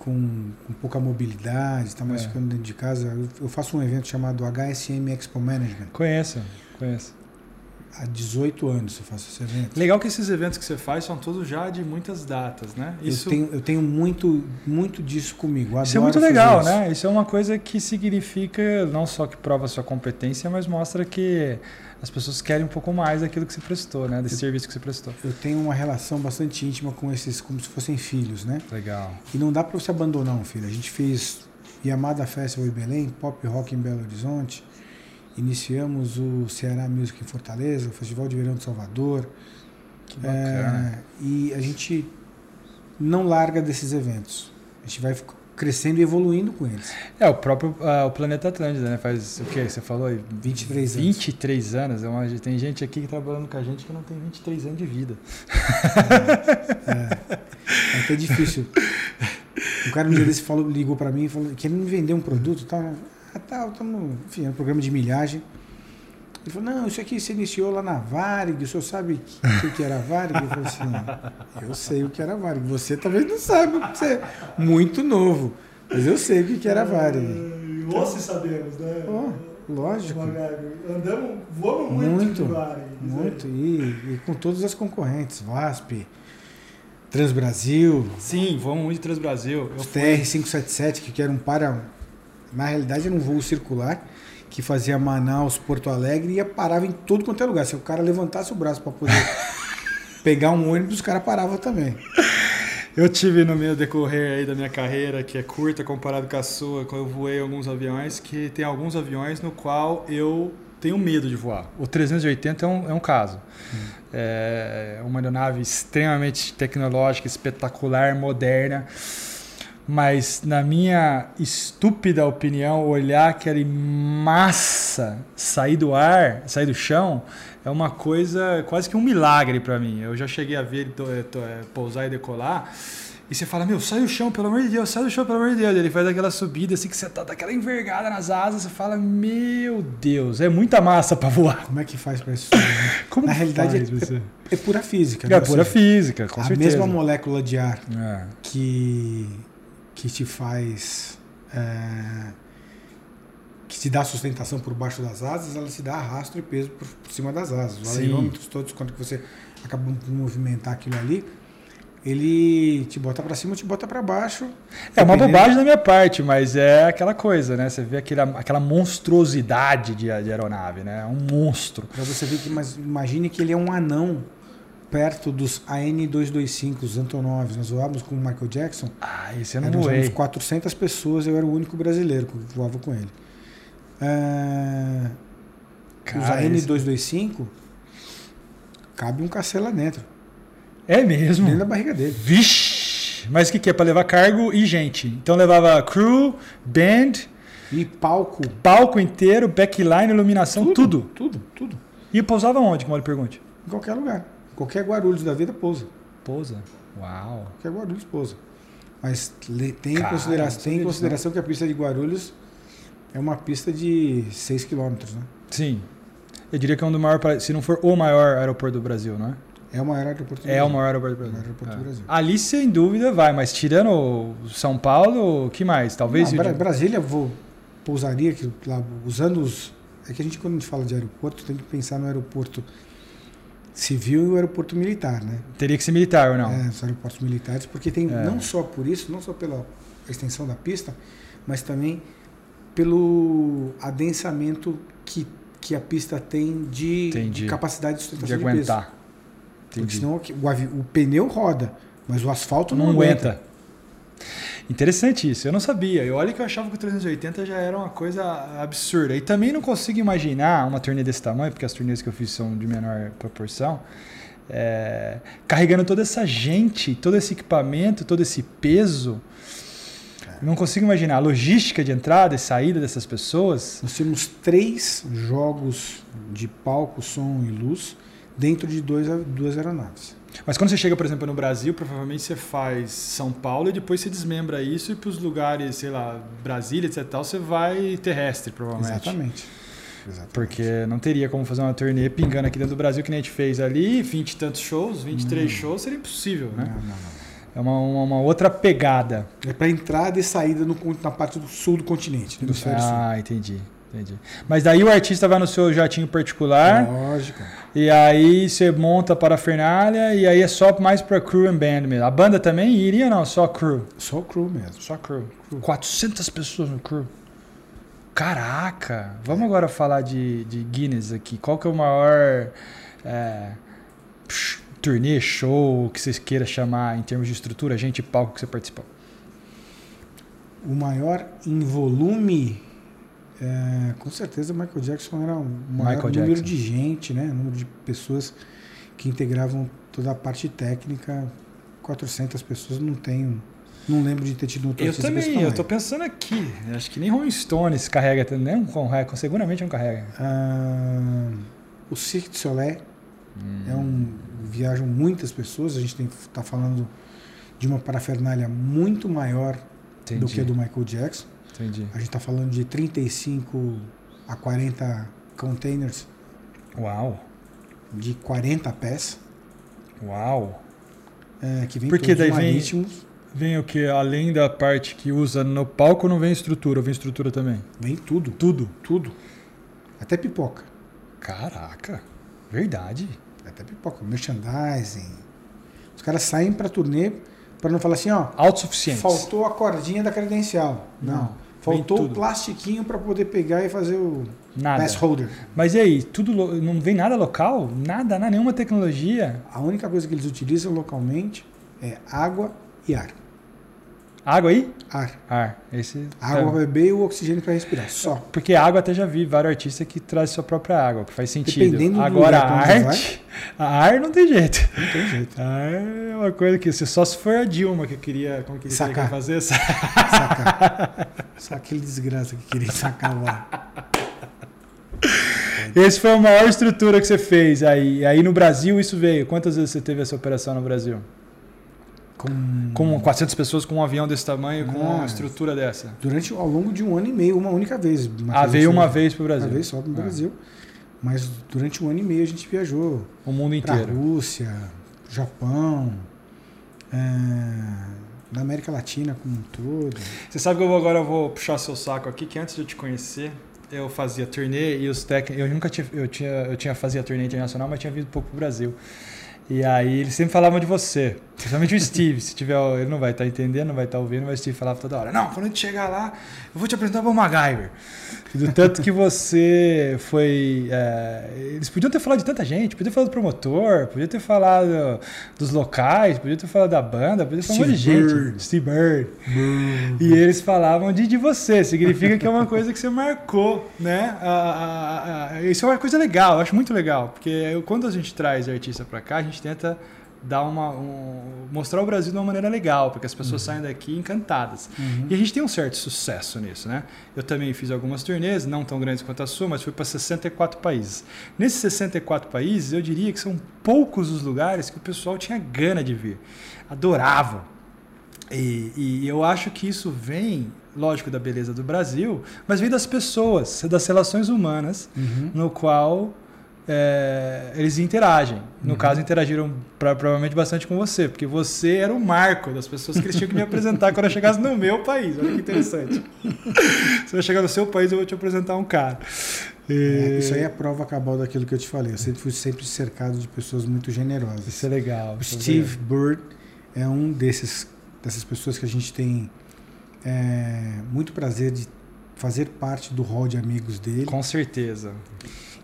Com, com pouca mobilidade, está mais É. ficando dentro de casa. Eu, eu faço um evento chamado HSM Expo Management. Conheço, conheço. Há 18 anos eu faço esse evento. Legal que esses eventos que você faz são todos já de muitas datas, né? Isso, Eu, tenho, eu tenho muito, muito disso comigo. Isso é muito legal, isso. né? Isso é uma coisa que significa não só que prova sua competência, mas mostra que as pessoas querem um pouco mais daquilo que você prestou, né? Desse serviço que você prestou. Eu tenho uma relação bastante íntima com esses, como se fossem filhos, né? Legal. E não dá para você abandonar um filho. A gente fez Yamada Festival em Belém, Pop Rock em Belo Horizonte, iniciamos o Ceará Music em Fortaleza, o Festival de Verão de Salvador. Que bacana. É, e a gente não larga desses eventos. A gente vai crescendo e evoluindo com eles. É, o próprio ah, o Planeta Atlântida, né? Faz o que você falou aí? 23 anos. 23 anos. É uma- tem gente aqui que trabalhando com a gente que não tem 23 anos de vida. É até difícil. Um cara um dia desse falou, ligou para mim e falou, querendo me vender um produto e tal. Ah, tá, estamos, enfim, é um programa de milhagem. Ele falou, não, isso aqui você iniciou lá na Varig, o senhor sabe o que, era a Varig? Eu falei assim, eu sei o que era a Varig. Você talvez não saiba, porque você é muito novo. Mas eu sei o que, era a Varig. Nós sabemos, né? Oh, lógico. Andamos, voamos Muito, muito. E, e com todas as concorrentes, VASP, Transbrasil, Sim, voamos muito de Transbrasil. Os fui- TR-577, que era um para. Na realidade, era um voo circular que fazia Manaus, Porto Alegre e ia parava em tudo quanto é lugar. Se o cara levantasse o braço para poder *laughs* pegar um ônibus, os caras paravam também. Eu tive no meu decorrer aí da minha carreira, que é curta comparado com a sua, quando eu voei alguns aviões, que tem alguns aviões no qual eu tenho medo de voar. O 380 é um, é um caso. É uma aeronave extremamente tecnológica, espetacular, moderna. Mas, na minha estúpida opinião, olhar aquela massa sair do ar, sair do chão, é uma coisa quase que um milagre para mim. Eu já cheguei a ver ele to- eh, pousar e decolar. E você fala, meu, sai do chão, pelo amor de Deus, sai do chão, pelo amor de Deus. Ele faz aquela subida assim que você tá daquela envergada nas asas, você fala, meu Deus, é muita massa para voar. Como é que faz para isso? né? *laughs* Como Na que realidade, faz, você? É pura física. É né? pura seja, física, com a certeza. mesma molécula de ar É. que, que te faz. é, que te dá sustentação por baixo das asas, ela te dá arrasto e peso por, por cima das asas. Os Sim. alerômetros todos, quando que você acaba de movimentar aquilo ali, ele te bota para cima, te bota para baixo. É uma bobagem da minha parte, mas é aquela coisa, né? Você vê aquela, aquela monstruosidade de, de aeronave, né? É um monstro. Para você ver que, mas imagine que ele é um anão perto dos AN225, os Antonovs. Nós voávamos com o Michael Jackson. Ah, esse eu não Nós voei. 400 pessoas, eu era o único brasileiro que voava com ele. Ah, Cara, os N225, cabe um cacê lá dentro. É mesmo? Dentro da barriga dele. Vixe! Mas o que, que é? Pra levar cargo e gente. Então levava crew, band. E palco. Palco inteiro, backline, iluminação, tudo. Tudo, tudo. tudo. E pousava onde, como ele pergunte? Em qualquer lugar. Qualquer Guarulhos da vida pousa. Pousa? Uau. Qualquer Guarulhos pousa. Mas tem, Cara, consideração, tem consideração que a pista de Guarulhos é uma pista de 6 km, né? Sim. Eu diria que é um do maior, se não for o maior aeroporto do Brasil, não é? É o maior aeroporto do é Brasil. É o maior aeroporto do Brasil. Aeroporto é. do Brasil. Ali, sem dúvida, vai, mas tirando São Paulo, o que mais? Talvez. Não, Brasília, vou, pousaria, que, lá, usando os. É que a gente, quando a gente fala de aeroporto, tem que pensar no aeroporto civil e o aeroporto militar, né? Teria que ser militar ou não? É, os aeroportos militares, porque tem é. não só por isso, não só pela extensão da pista, mas também pelo adensamento que, que a pista tem de, de capacidade de sustentação de, de aguentar. peso. Porque senão o, o, pneu roda, mas o asfalto não, não aguenta. aguenta. Interessante isso, eu não sabia. E olha que eu achava que o 380 já era uma coisa absurda. E também não consigo imaginar uma turnê desse tamanho, porque as turnês que eu fiz são de menor proporção, é, carregando toda essa gente, todo esse equipamento, todo esse peso. Eu não consigo imaginar a logística de entrada e saída dessas pessoas. Nós temos três jogos de palco, som e luz dentro de dois, duas aeronaves. Mas quando você chega, por exemplo, no Brasil, provavelmente você faz São Paulo e depois você desmembra isso e para os lugares, sei lá, Brasília, etc. Tal, você vai terrestre, provavelmente. Exatamente. Exatamente. Porque não teria como fazer uma turnê pingando aqui dentro do Brasil que nem a gente fez ali, 20 e tantos shows, 23 hum. shows, seria impossível, né? Não, não, não. É uma, uma, uma, outra pegada. É para entrada e saída no, na parte do sul do continente. Do ah, sul. entendi. Entendi. Mas daí o artista vai no seu jatinho particular. Lógico. E aí você monta para a Fernália e aí é só mais para crew and band mesmo. A banda também iria não? Só crew? Só crew mesmo. Só crew. crew. 400 pessoas no crew. Caraca! Vamos agora falar de, de Guinness aqui. Qual que é o maior é, psh, turnê, show, que vocês queira chamar em termos de estrutura, gente palco que você participou? O maior em volume é, com certeza o Michael Jackson era um maior Michael número Jackson. de gente, né? Número de pessoas que integravam toda a parte técnica. 400 pessoas não tem não lembro de ter tido outro Eu também, eu tô pensando aqui. Acho que nem Rolling Stones carrega, nem um carrega, seguramente não carrega. Ah, o Cirque du Soleil hum. é um viajam muitas pessoas. A gente tem tá falando de uma parafernália muito maior Entendi. do que a do Michael Jackson. Entendi. A gente está falando de 35 a 40 containers. Uau! De 40 pés. Uau! É, que vem Porque daí marítimos. Vem, vem o que? Além da parte que usa no palco, não vem estrutura, vem estrutura também? Vem tudo. Tudo? Tudo. Até pipoca. Caraca! Verdade. Até pipoca. Merchandising. Os caras saem para turnê para não falar assim, ó. Autossuficiente. Faltou a cordinha da credencial. Não. não. Faltou o plastiquinho para poder pegar e fazer o nada. pass holder. Mas e aí, tudo não vem nada local? Nada, nada, nenhuma tecnologia? A única coisa que eles utilizam localmente é água e ar. Água aí? Ar. Ar. Esse água para beber e o oxigênio para respirar, só. Porque água até já vi vários artistas que trazem sua própria água, que faz sentido. Dependendo Agora, do a arte, a ar não tem jeito. Não tem jeito. A ar é uma coisa que só se for a Dilma que queria, como que sacar. queria fazer. Sacar. *laughs* Só aquele desgraça que queria sacar ar. Esse foi a maior estrutura que você fez aí. Aí no Brasil isso veio. Quantas vezes você teve essa operação no Brasil? Com... com 400 pessoas com um avião desse tamanho, com uma estrutura dessa? Durante, ao longo de um ano e meio, uma única vez. Ah, veio uma vez para o Brasil? Uma vez só para o ah. Brasil. Mas durante um ano e meio a gente viajou. O mundo inteiro. Rússia, Japão, é, na América Latina como um todo. Você sabe que eu vou, agora eu vou puxar seu saco aqui, que antes de eu te conhecer, eu fazia turnê e os técnicos. Eu nunca tinha. Eu tinha, eu tinha fazia turnê internacional, mas tinha vindo pouco para o Brasil. E aí eles sempre falavam de você. Principalmente o Steve, se tiver, ele não vai estar entendendo, não vai estar ouvindo, mas o Steve falava toda hora: Não, quando a gente chegar lá, eu vou te apresentar para o MacGyver. E do tanto que você foi. É, eles podiam ter falado de tanta gente, podiam ter falado do promotor, podiam ter falado dos locais, podiam ter falado da banda, podiam ter falado de gente. Steve Bird. Bird. E eles falavam de, de você, significa que é uma coisa que você marcou, né? A, a, a, isso é uma coisa legal, eu acho muito legal, porque quando a gente traz artista para cá, a gente tenta dar uma um, mostrar o Brasil de uma maneira legal, porque as pessoas uhum. saem daqui encantadas. Uhum. E a gente tem um certo sucesso nisso, né? Eu também fiz algumas turnês, não tão grandes quanto a sua, mas fui para 64 países. Nesses 64 países, eu diria que são poucos os lugares que o pessoal tinha gana de vir. Adorava. E, e eu acho que isso vem lógico, da beleza do Brasil, mas vem das pessoas, das relações humanas, uhum. no qual é, eles interagem. No uhum. caso, interagiram pra, provavelmente bastante com você, porque você era o marco das pessoas que eles tinham que me apresentar quando eu chegasse no meu país. Olha que interessante. Se eu chegar no seu país, eu vou te apresentar um cara. É, isso aí é a prova cabal daquilo que eu te falei. Eu sempre fui sempre cercado de pessoas muito generosas. Isso é legal. O Steve Bird é um desses dessas pessoas que a gente tem é, muito prazer de fazer parte do hall de amigos dele. Com certeza.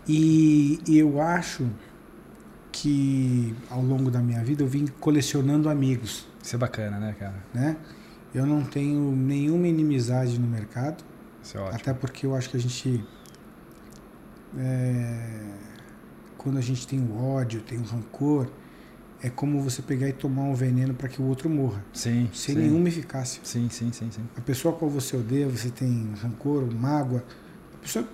E eu acho que ao longo da minha vida eu vim colecionando amigos. Isso é bacana, né, cara? Né? Eu não tenho nenhuma inimizade no mercado. Isso é ótimo. Até porque eu acho que a gente. É, quando a gente tem o ódio, tem o rancor, é como você pegar e tomar um veneno para que o outro morra. Sim. Sem sim. nenhuma eficácia. Sim, sim, sim, sim. A pessoa a qual você odeia, você tem rancor, mágoa, a pessoa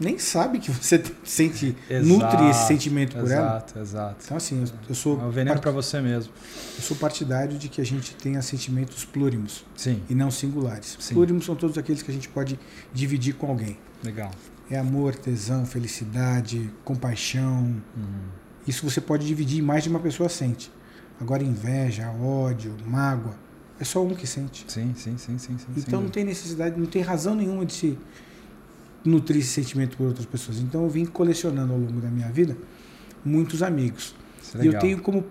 nem sabe que você *laughs* sente, exato, nutre esse sentimento por exato, ela. Exato, exato. Então, assim, eu, eu sou. É um veneno part... para você mesmo. Eu sou partidário de que a gente tenha sentimentos plúrimos. Sim. E não singulares. Sim. Plúrimos são todos aqueles que a gente pode dividir com alguém. Legal. É amor, tesão, felicidade, compaixão. Uhum. Isso você pode dividir e mais de uma pessoa sente. Agora, inveja, ódio, mágoa, é só um que sente. Sim, sim, sim, sim. sim então não tem necessidade, não tem razão nenhuma de se nutrir esse sentimento por outras pessoas. Então eu vim colecionando ao longo da minha vida muitos amigos. É e eu tenho como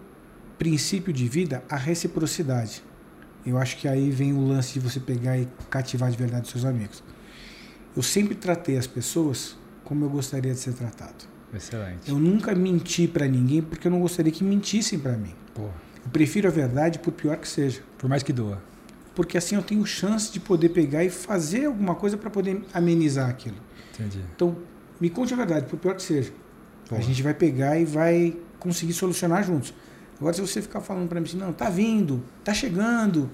princípio de vida a reciprocidade. Eu acho que aí vem o lance de você pegar e cativar de verdade os seus amigos. Eu sempre tratei as pessoas como eu gostaria de ser tratado. Excelente. Eu nunca menti para ninguém porque eu não gostaria que mentissem para mim. Porra. Eu prefiro a verdade por pior que seja. Por mais que doa porque assim eu tenho chance de poder pegar e fazer alguma coisa para poder amenizar aquilo. Entendi. Então, me conte a verdade, por pior que seja. A gente vai pegar e vai conseguir solucionar juntos. Agora, se você ficar falando para mim assim, não, tá vindo, tá chegando,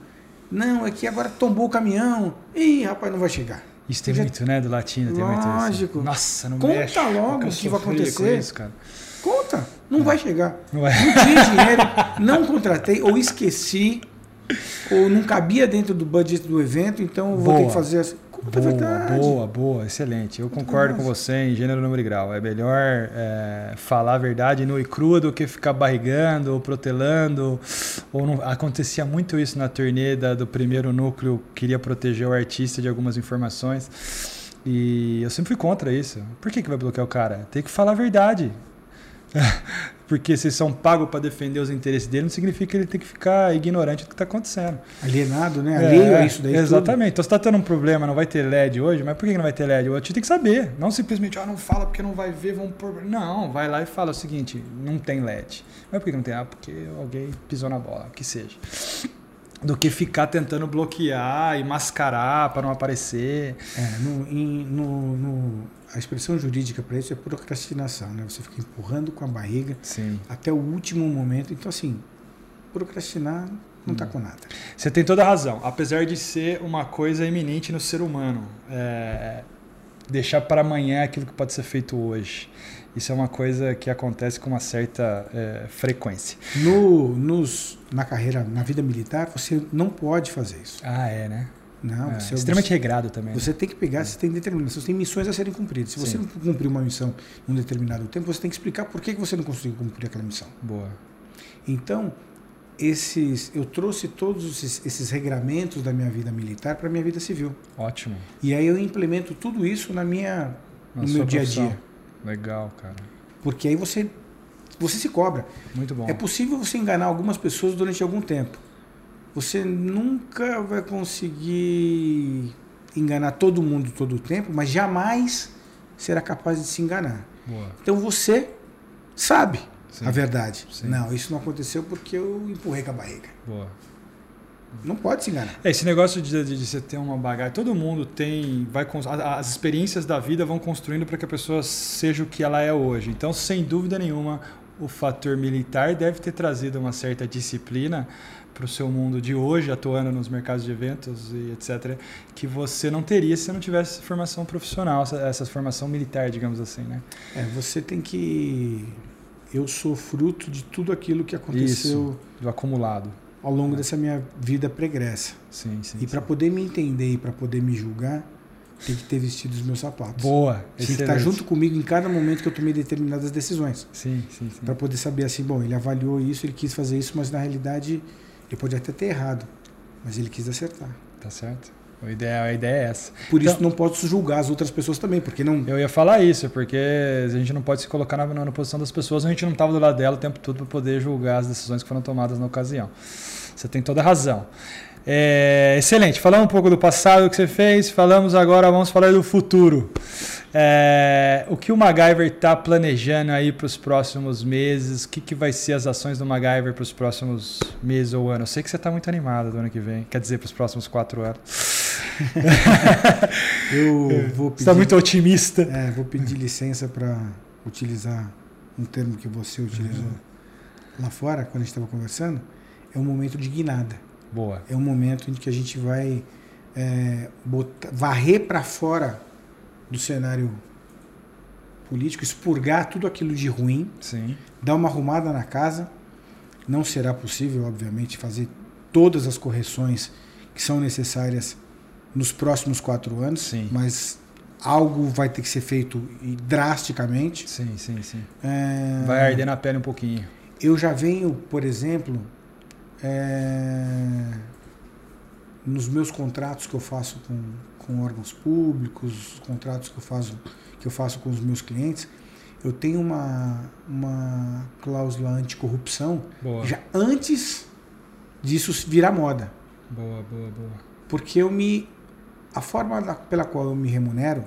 não, é que agora tombou o caminhão, ih, rapaz, não vai chegar. Isso tem Já... muito, né, do latino, tem Lógico. muito Lógico. Nossa, não Conta mexe, logo o que vai acontecer. Isso, cara. Conta, não vai chegar. Não, vai. não tinha dinheiro, não contratei ou esqueci ou não cabia dentro do budget do evento, então eu vou boa, ter que fazer assim. Boa, boa, boa, excelente. Eu concordo com você em gênero, número e grau. É melhor é, falar a verdade nua e crua do que ficar barrigando ou protelando. Ou não, acontecia muito isso na turnê da, do primeiro núcleo, queria proteger o artista de algumas informações. E eu sempre fui contra isso. Por que, que vai bloquear o cara? Tem que falar a verdade. *laughs* porque vocês são pagos para defender os interesses dele, não significa que ele tem que ficar ignorante do que está acontecendo. Alienado, né? Alheio é, a isso daí. Exatamente. Tudo. Então você está tendo um problema, não vai ter LED hoje, mas por que não vai ter LED? O gente tem que saber. Não simplesmente, ah, não fala porque não vai ver, vamos pôr. Não, vai lá e fala o seguinte: não tem LED. Mas por que não tem? Ah, porque alguém pisou na bola, que seja do que ficar tentando bloquear e mascarar para não aparecer. É, no, in, no, no, a expressão jurídica para isso é procrastinação, né? Você fica empurrando com a barriga Sim. até o último momento. Então, assim, procrastinar não está hum. com nada. Você tem toda a razão. Apesar de ser uma coisa eminente no ser humano, é, deixar para amanhã aquilo que pode ser feito hoje. Isso é uma coisa que acontece com uma certa é, frequência. No, nos, na carreira, na vida militar, você não pode fazer isso. Ah, é, né? Não, é, você, extremamente você, regrado também. Você né? tem que pegar, é. você tem determinação, você tem missões a serem cumpridas. Se Sim. você não cumprir uma missão num determinado tempo, você tem que explicar por que você não conseguiu cumprir aquela missão. Boa. Então, esses, eu trouxe todos esses, esses regramentos da minha vida militar para a minha vida civil. Ótimo. E aí eu implemento tudo isso na minha, na no meu dia a dia. Legal, cara. Porque aí você você se cobra. Muito bom. É possível você enganar algumas pessoas durante algum tempo. Você nunca vai conseguir enganar todo mundo todo o tempo, mas jamais será capaz de se enganar. Boa. Então você sabe Sim. a verdade. Sim. Não, isso não aconteceu porque eu empurrei com a barriga. Boa. Não pode se enganar. É, esse negócio de, de, de você ter uma bagagem, todo mundo tem, vai as experiências da vida vão construindo para que a pessoa seja o que ela é hoje. Então, sem dúvida nenhuma, o fator militar deve ter trazido uma certa disciplina para o seu mundo de hoje, atuando nos mercados de eventos e etc, que você não teria se não tivesse formação profissional, essa, essa formação militar, digamos assim, né? É, você tem que. Eu sou fruto de tudo aquilo que aconteceu Do acumulado. ao longo dessa minha vida pregressa. Sim, sim. E para poder me entender e para poder me julgar, tem que ter vestido os meus sapatos. Boa. Tem que estar junto comigo em cada momento que eu tomei determinadas decisões. Sim, sim, sim. Para poder saber assim, bom, ele avaliou isso, ele quis fazer isso, mas na realidade ele pode até ter errado, mas ele quis acertar. Tá certo. A ideia, a ideia é essa. Por isso Então- não posso julgar as outras pessoas também, porque não. Eu ia falar isso, porque a gente não pode se colocar na, na posição das pessoas, a gente não estava do lado dela o tempo todo para poder julgar as decisões que foram tomadas na ocasião. Você tem toda a razão. É, excelente. Falamos um pouco do passado que você fez, falamos agora, vamos falar do futuro. É, o que o MacGyver está planejando aí para os próximos meses? O que, que vai ser as ações do MacGyver para os próximos meses ou anos? Eu sei que você está muito animado do ano que vem, quer dizer, para os próximos quatro anos. *laughs* Eu vou Você pedir, está muito otimista. é, vou pedir licença para utilizar um termo que você utilizou lá fora, quando a gente estava conversando. É um momento de guinada. Boa. É um momento em que a gente vai é, botar- varrer para fora do cenário político, expurgar tudo aquilo de ruim, Sim. dar uma arrumada na casa. Não será possível, obviamente, fazer todas as correções que são necessárias nos próximos quatro anos, Sim. mas algo vai ter que ser feito e drasticamente. Sim, sim, sim. É, Vai arder na pele um pouquinho. Eu já venho, por exemplo, é, nos meus contratos que eu faço com, com órgãos públicos, os contratos que eu faço que eu faço com os meus clientes, eu tenho uma, uma cláusula anticorrupção Boa. já antes disso virar moda. Boa, boa, boa. Porque eu me. A forma da- pela qual eu me remunero,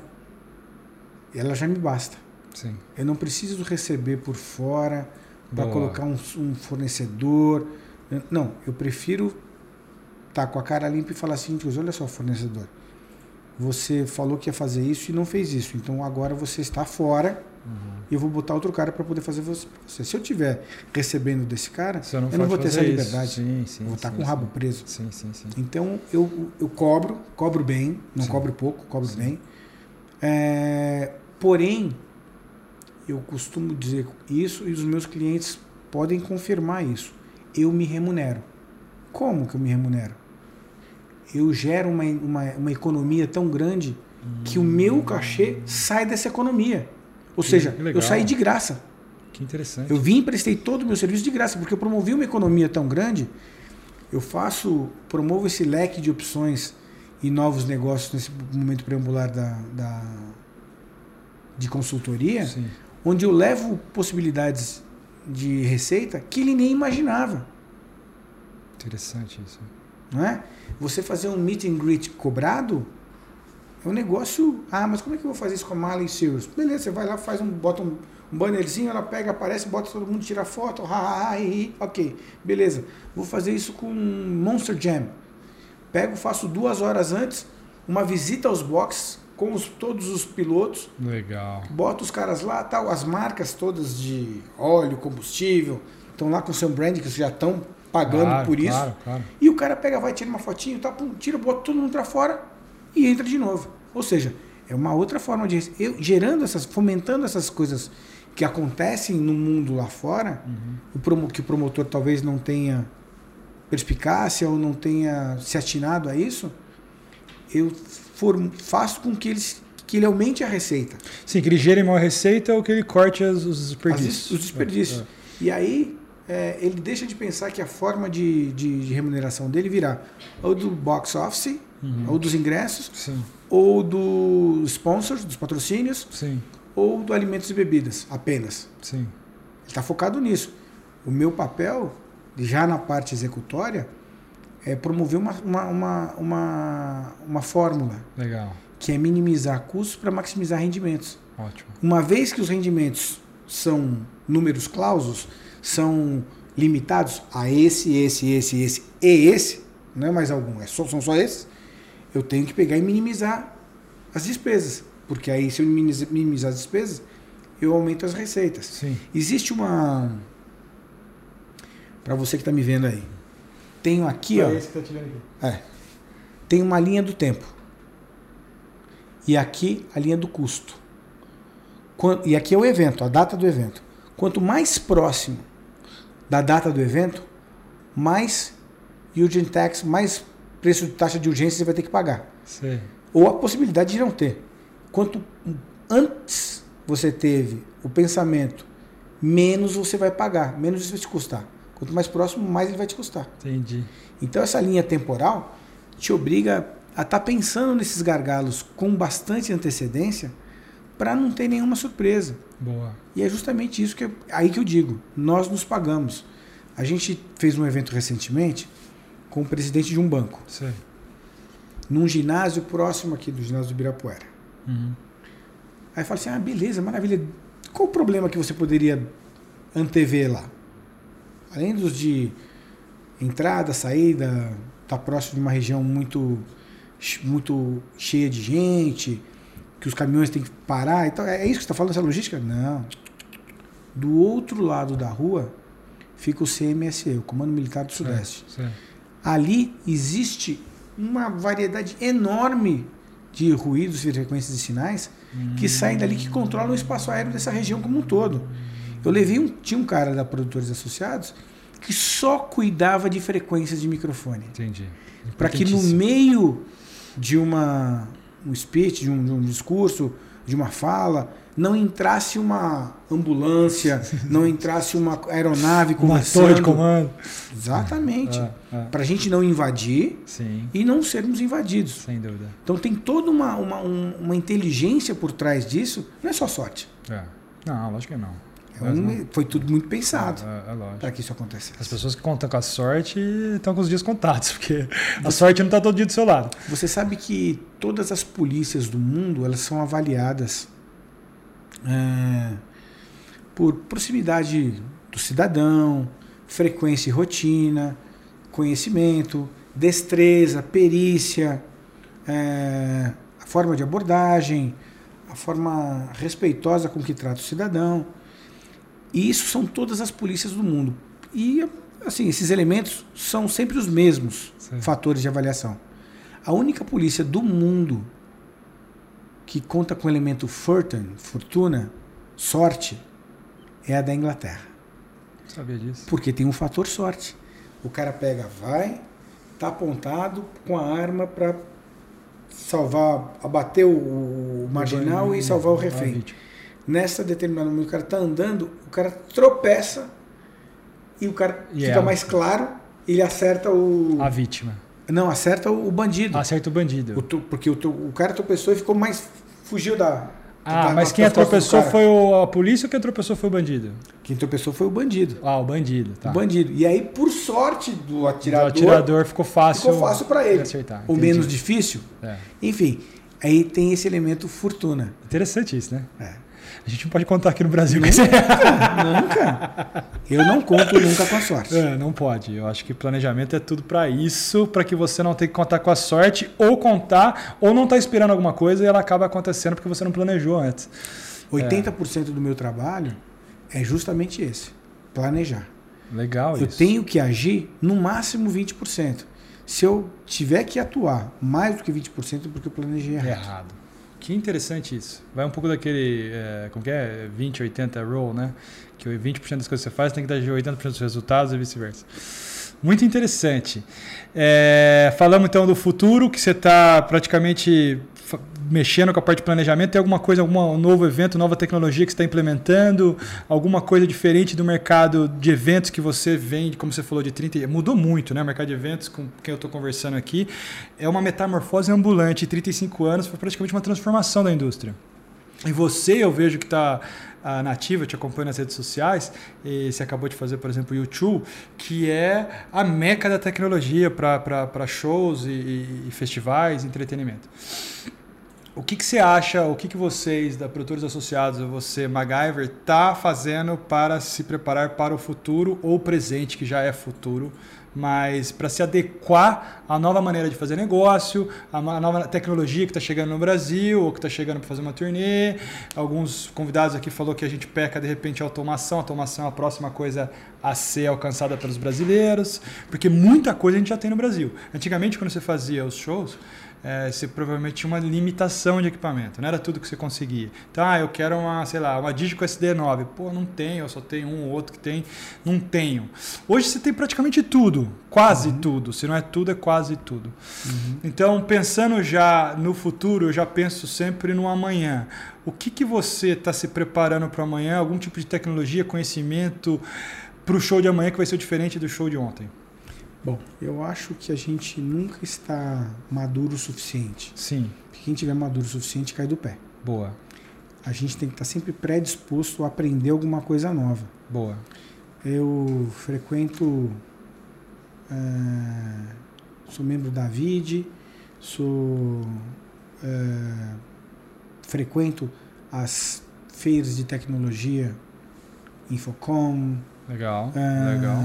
ela já me basta. Sim. Eu não preciso receber por fora para colocar um, um fornecedor. Não, eu prefiro estar com a cara limpa e falar assim, olha só, fornecedor, você falou que ia fazer isso e não fez isso, então agora você está fora Uhum. e eu vou botar outro cara para poder fazer você. Se eu estiver recebendo desse cara, não, eu não vou ter essa isso. liberdade. Sim, sim. vou estar sim, com o rabo preso. Então eu, eu cobro, cobro bem, não cobro pouco, cobro bem. É, porém, eu costumo dizer isso e os meus clientes podem confirmar isso. Eu me remunero. Como que eu me remunero? Eu gero uma, uma, uma economia tão grande que o meu cachê sai dessa economia. Ou Que seja, legal. eu saí de graça. Que interessante. Eu vim e prestei todo o meu serviço de graça, porque eu promovi uma economia tão grande. Eu faço, promovo esse leque de opções e novos negócios nesse momento preambular da, da, de consultoria, Sim. onde eu levo possibilidades de receita que ele nem imaginava. Interessante isso. Não é? Você fazer um meet and greet cobrado é um negócio. Ah, mas como é que eu vou fazer isso com a Miley Cyrus? Beleza, você vai lá, faz um, bota um, um bannerzinho, ela pega, aparece, bota todo mundo, tira foto, ha, ha, ha, hi, hi. ok, beleza. Vou fazer isso com Monster Jam. Pego, faço duas horas antes uma visita aos boxes com os- todos os pilotos, Legal. bota os caras lá, tal, as marcas todas de óleo, combustível, estão lá com o seu brand que já estão pagando Claro, por isso. Claro, claro. E o cara pega, vai, tira uma fotinho, tá, pum, tira, bota todo mundo pra fora e entra de novo. Ou seja, é uma outra forma de. Eu, gerando essas, fomentando essas coisas que acontecem no mundo lá fora, Uhum. o promo, que o promotor talvez não tenha perspicácia ou não tenha se atinado a isso, eu form, faço com que, eles, que ele aumente a receita. Sim, que ele gere maior receita ou que ele corte as- os As desperdícios. des- os desperdícios. É, E aí é, ele deixa de pensar que a forma de, de, de remuneração dele virá ou do box office, é. Uhum. ou dos ingressos, Sim, ou dos sponsors, dos patrocínios, sim, ou do alimentos e bebidas, apenas. sim. Ele está focado nisso. O meu papel, já na parte executória, é promover uma, uma, uma, uma, uma fórmula. Legal. Que é minimizar custos para maximizar rendimentos. Ótimo. Uma vez que os rendimentos são números clausos, são limitados a esse, esse, esse, esse e esse, não é mais algum, é só, são só esses, eu tenho que pegar e minimizar as despesas. Porque aí, se eu minimizar as despesas, eu aumento as receitas. Sim. Existe uma. Para você que está me vendo aí. Tenho aqui, ó. Esse que tá aqui. É. Tem uma linha do tempo. E aqui a linha do custo. E aqui é o evento, a data do evento. Quanto mais próximo da data do evento, mais urgent tax, mais preço de taxa de urgência você vai ter que pagar. Sim. Ou a possibilidade de não ter. Quanto antes você teve o pensamento, menos você vai pagar, menos isso vai te custar. Quanto mais próximo, mais ele vai te custar. Entendi. Então essa linha temporal te obriga a estar tá pensando nesses gargalos com bastante antecedência para não ter nenhuma surpresa. Boa. E é justamente isso que eu, aí que eu digo, nós nos pagamos. A gente fez um evento recentemente com o presidente de um banco. Sim. Num ginásio próximo aqui do ginásio do Ibirapuera. Uhum. Aí eu falo assim: ah, beleza, maravilha. Qual o problema que você poderia antever lá? Além dos de entrada, saída, tá próximo de uma região muito, muito cheia de gente, que os caminhões têm que parar. Então, é isso que você está falando, essa logística? Não. Do outro lado da rua fica o CMSE, o Comando Militar do Sudeste. Certo, certo ali existe uma variedade enorme de ruídos e frequências de sinais que saem dali que controlam o espaço aéreo dessa região como um todo. Eu levei um tinha um cara da Produtores Associados que só cuidava de frequências de microfone. Entendi. Para que no meio de uma um speech, de um, de um discurso, de uma fala, não entrasse uma ambulância, *laughs* não entrasse uma aeronave com uma torre de comando. Exatamente. É, é. Para a gente não invadir Sim. e não sermos invadidos. Sem dúvida. Então tem toda uma, uma, uma inteligência por trás disso. Não é só sorte. É. Não, lógico que não. É um, foi tudo muito pensado é, é para que isso acontecesse. As pessoas que contam com a sorte estão com os dias contados, *laughs* porque a sorte não está todo dia do seu lado. Você sabe que todas as polícias do mundo elas são avaliadas é, por proximidade do cidadão, frequência e rotina, conhecimento, destreza, perícia, é, a forma de abordagem, a forma respeitosa com que trata o cidadão. E isso são todas as polícias do mundo. E assim, esses elementos são sempre os mesmos Sim. fatores de avaliação. A única polícia do mundo que conta com o elemento fortune, fortuna, sorte, é a da Inglaterra. Sabia disso. Porque tem um fator sorte. O cara pega, vai, tá apontado com a arma para salvar, abater o, o marginal e salvar o refém. Nessa determinada momento, o cara tá andando, o cara tropeça e o cara yeah. fica mais claro, ele acerta o. A vítima. Não, acerta o bandido. Acerta o bandido. O, porque o, o cara tropeçou e ficou mais. fugiu da. Ah, da, mas quem tropeçou foi o, a polícia ou quem tropeçou foi o bandido? Quem tropeçou foi o bandido. Ah, o bandido, tá. O bandido. E aí, por sorte do atirador. Do atirador ficou fácil. Ficou fácil para ele. Acertar. Ou menos difícil. É. Enfim, aí tem esse elemento fortuna. Interessante isso, né? É. A gente não pode contar aqui no Brasil. *laughs* Nunca, nunca. Eu não conto nunca com a sorte. É, não pode. Eu acho que planejamento é tudo para isso, para que você não tenha que contar com a sorte, ou contar, ou não estar tá esperando alguma coisa e ela acaba acontecendo porque você não planejou antes. 80% é. do meu trabalho é justamente esse: planejar. Legal eu isso. tenho que agir no máximo 20%. Se eu tiver que atuar mais do que 20%, é porque eu planejei errado. errado. Que interessante isso. Vai um pouco daquele, é, como que é? 20, 80 rule, né? Que 20% das coisas que você faz tem que dar 80% dos resultados e vice-versa. Muito interessante. É, falamos então do futuro, que você está praticamente mexendo com a parte de planejamento? Tem alguma coisa, algum novo evento, nova tecnologia que você está implementando? Alguma coisa diferente do mercado de eventos que você vende, como você falou, de 30... Mudou muito, né? O mercado de eventos com quem eu estou conversando aqui. É uma metamorfose ambulante. 35 anos foi praticamente uma transformação da indústria. E você, eu vejo que está a nativa, te acompanha nas redes sociais, e você acabou de fazer, por exemplo, o YouTube, que é a meca da tecnologia para shows e, e, festivais, entretenimento. O que, que você acha, o que, que vocês, da Produtores Associados, você, MacGyver, tá fazendo para se preparar para o futuro ou presente, que já é futuro, mas para se adequar à nova maneira de fazer negócio, à nova tecnologia que está chegando no Brasil, ou que está chegando para fazer uma turnê. Alguns convidados aqui falou que a gente peca de repente a automação. A automação é a próxima coisa a ser alcançada pelos brasileiros, porque muita coisa a gente já tem no Brasil. Antigamente, quando você fazia os shows, é, você provavelmente tinha uma limitação de equipamento, não era tudo que você conseguia. Então, ah, eu quero uma, sei lá, uma Digico SD9. Pô, não tenho, eu só tenho um ou outro que tem. Não tenho. Hoje você tem praticamente tudo, quase uhum. tudo. Se não é tudo, é quase tudo. Uhum. Então, pensando já no futuro, eu já penso sempre no amanhã. O que, que você está se preparando para amanhã? Algum tipo de tecnologia, conhecimento para o show de amanhã que vai ser diferente do show de ontem? Bom, eu acho que a gente nunca está maduro o suficiente. Sim. quem tiver maduro o suficiente cai do pé. Boa. A gente tem que estar sempre predisposto a aprender alguma coisa nova. Boa. Eu frequento. É, sou membro da VID, sou. É, frequento as feiras de tecnologia, Infocom. Legal, é, legal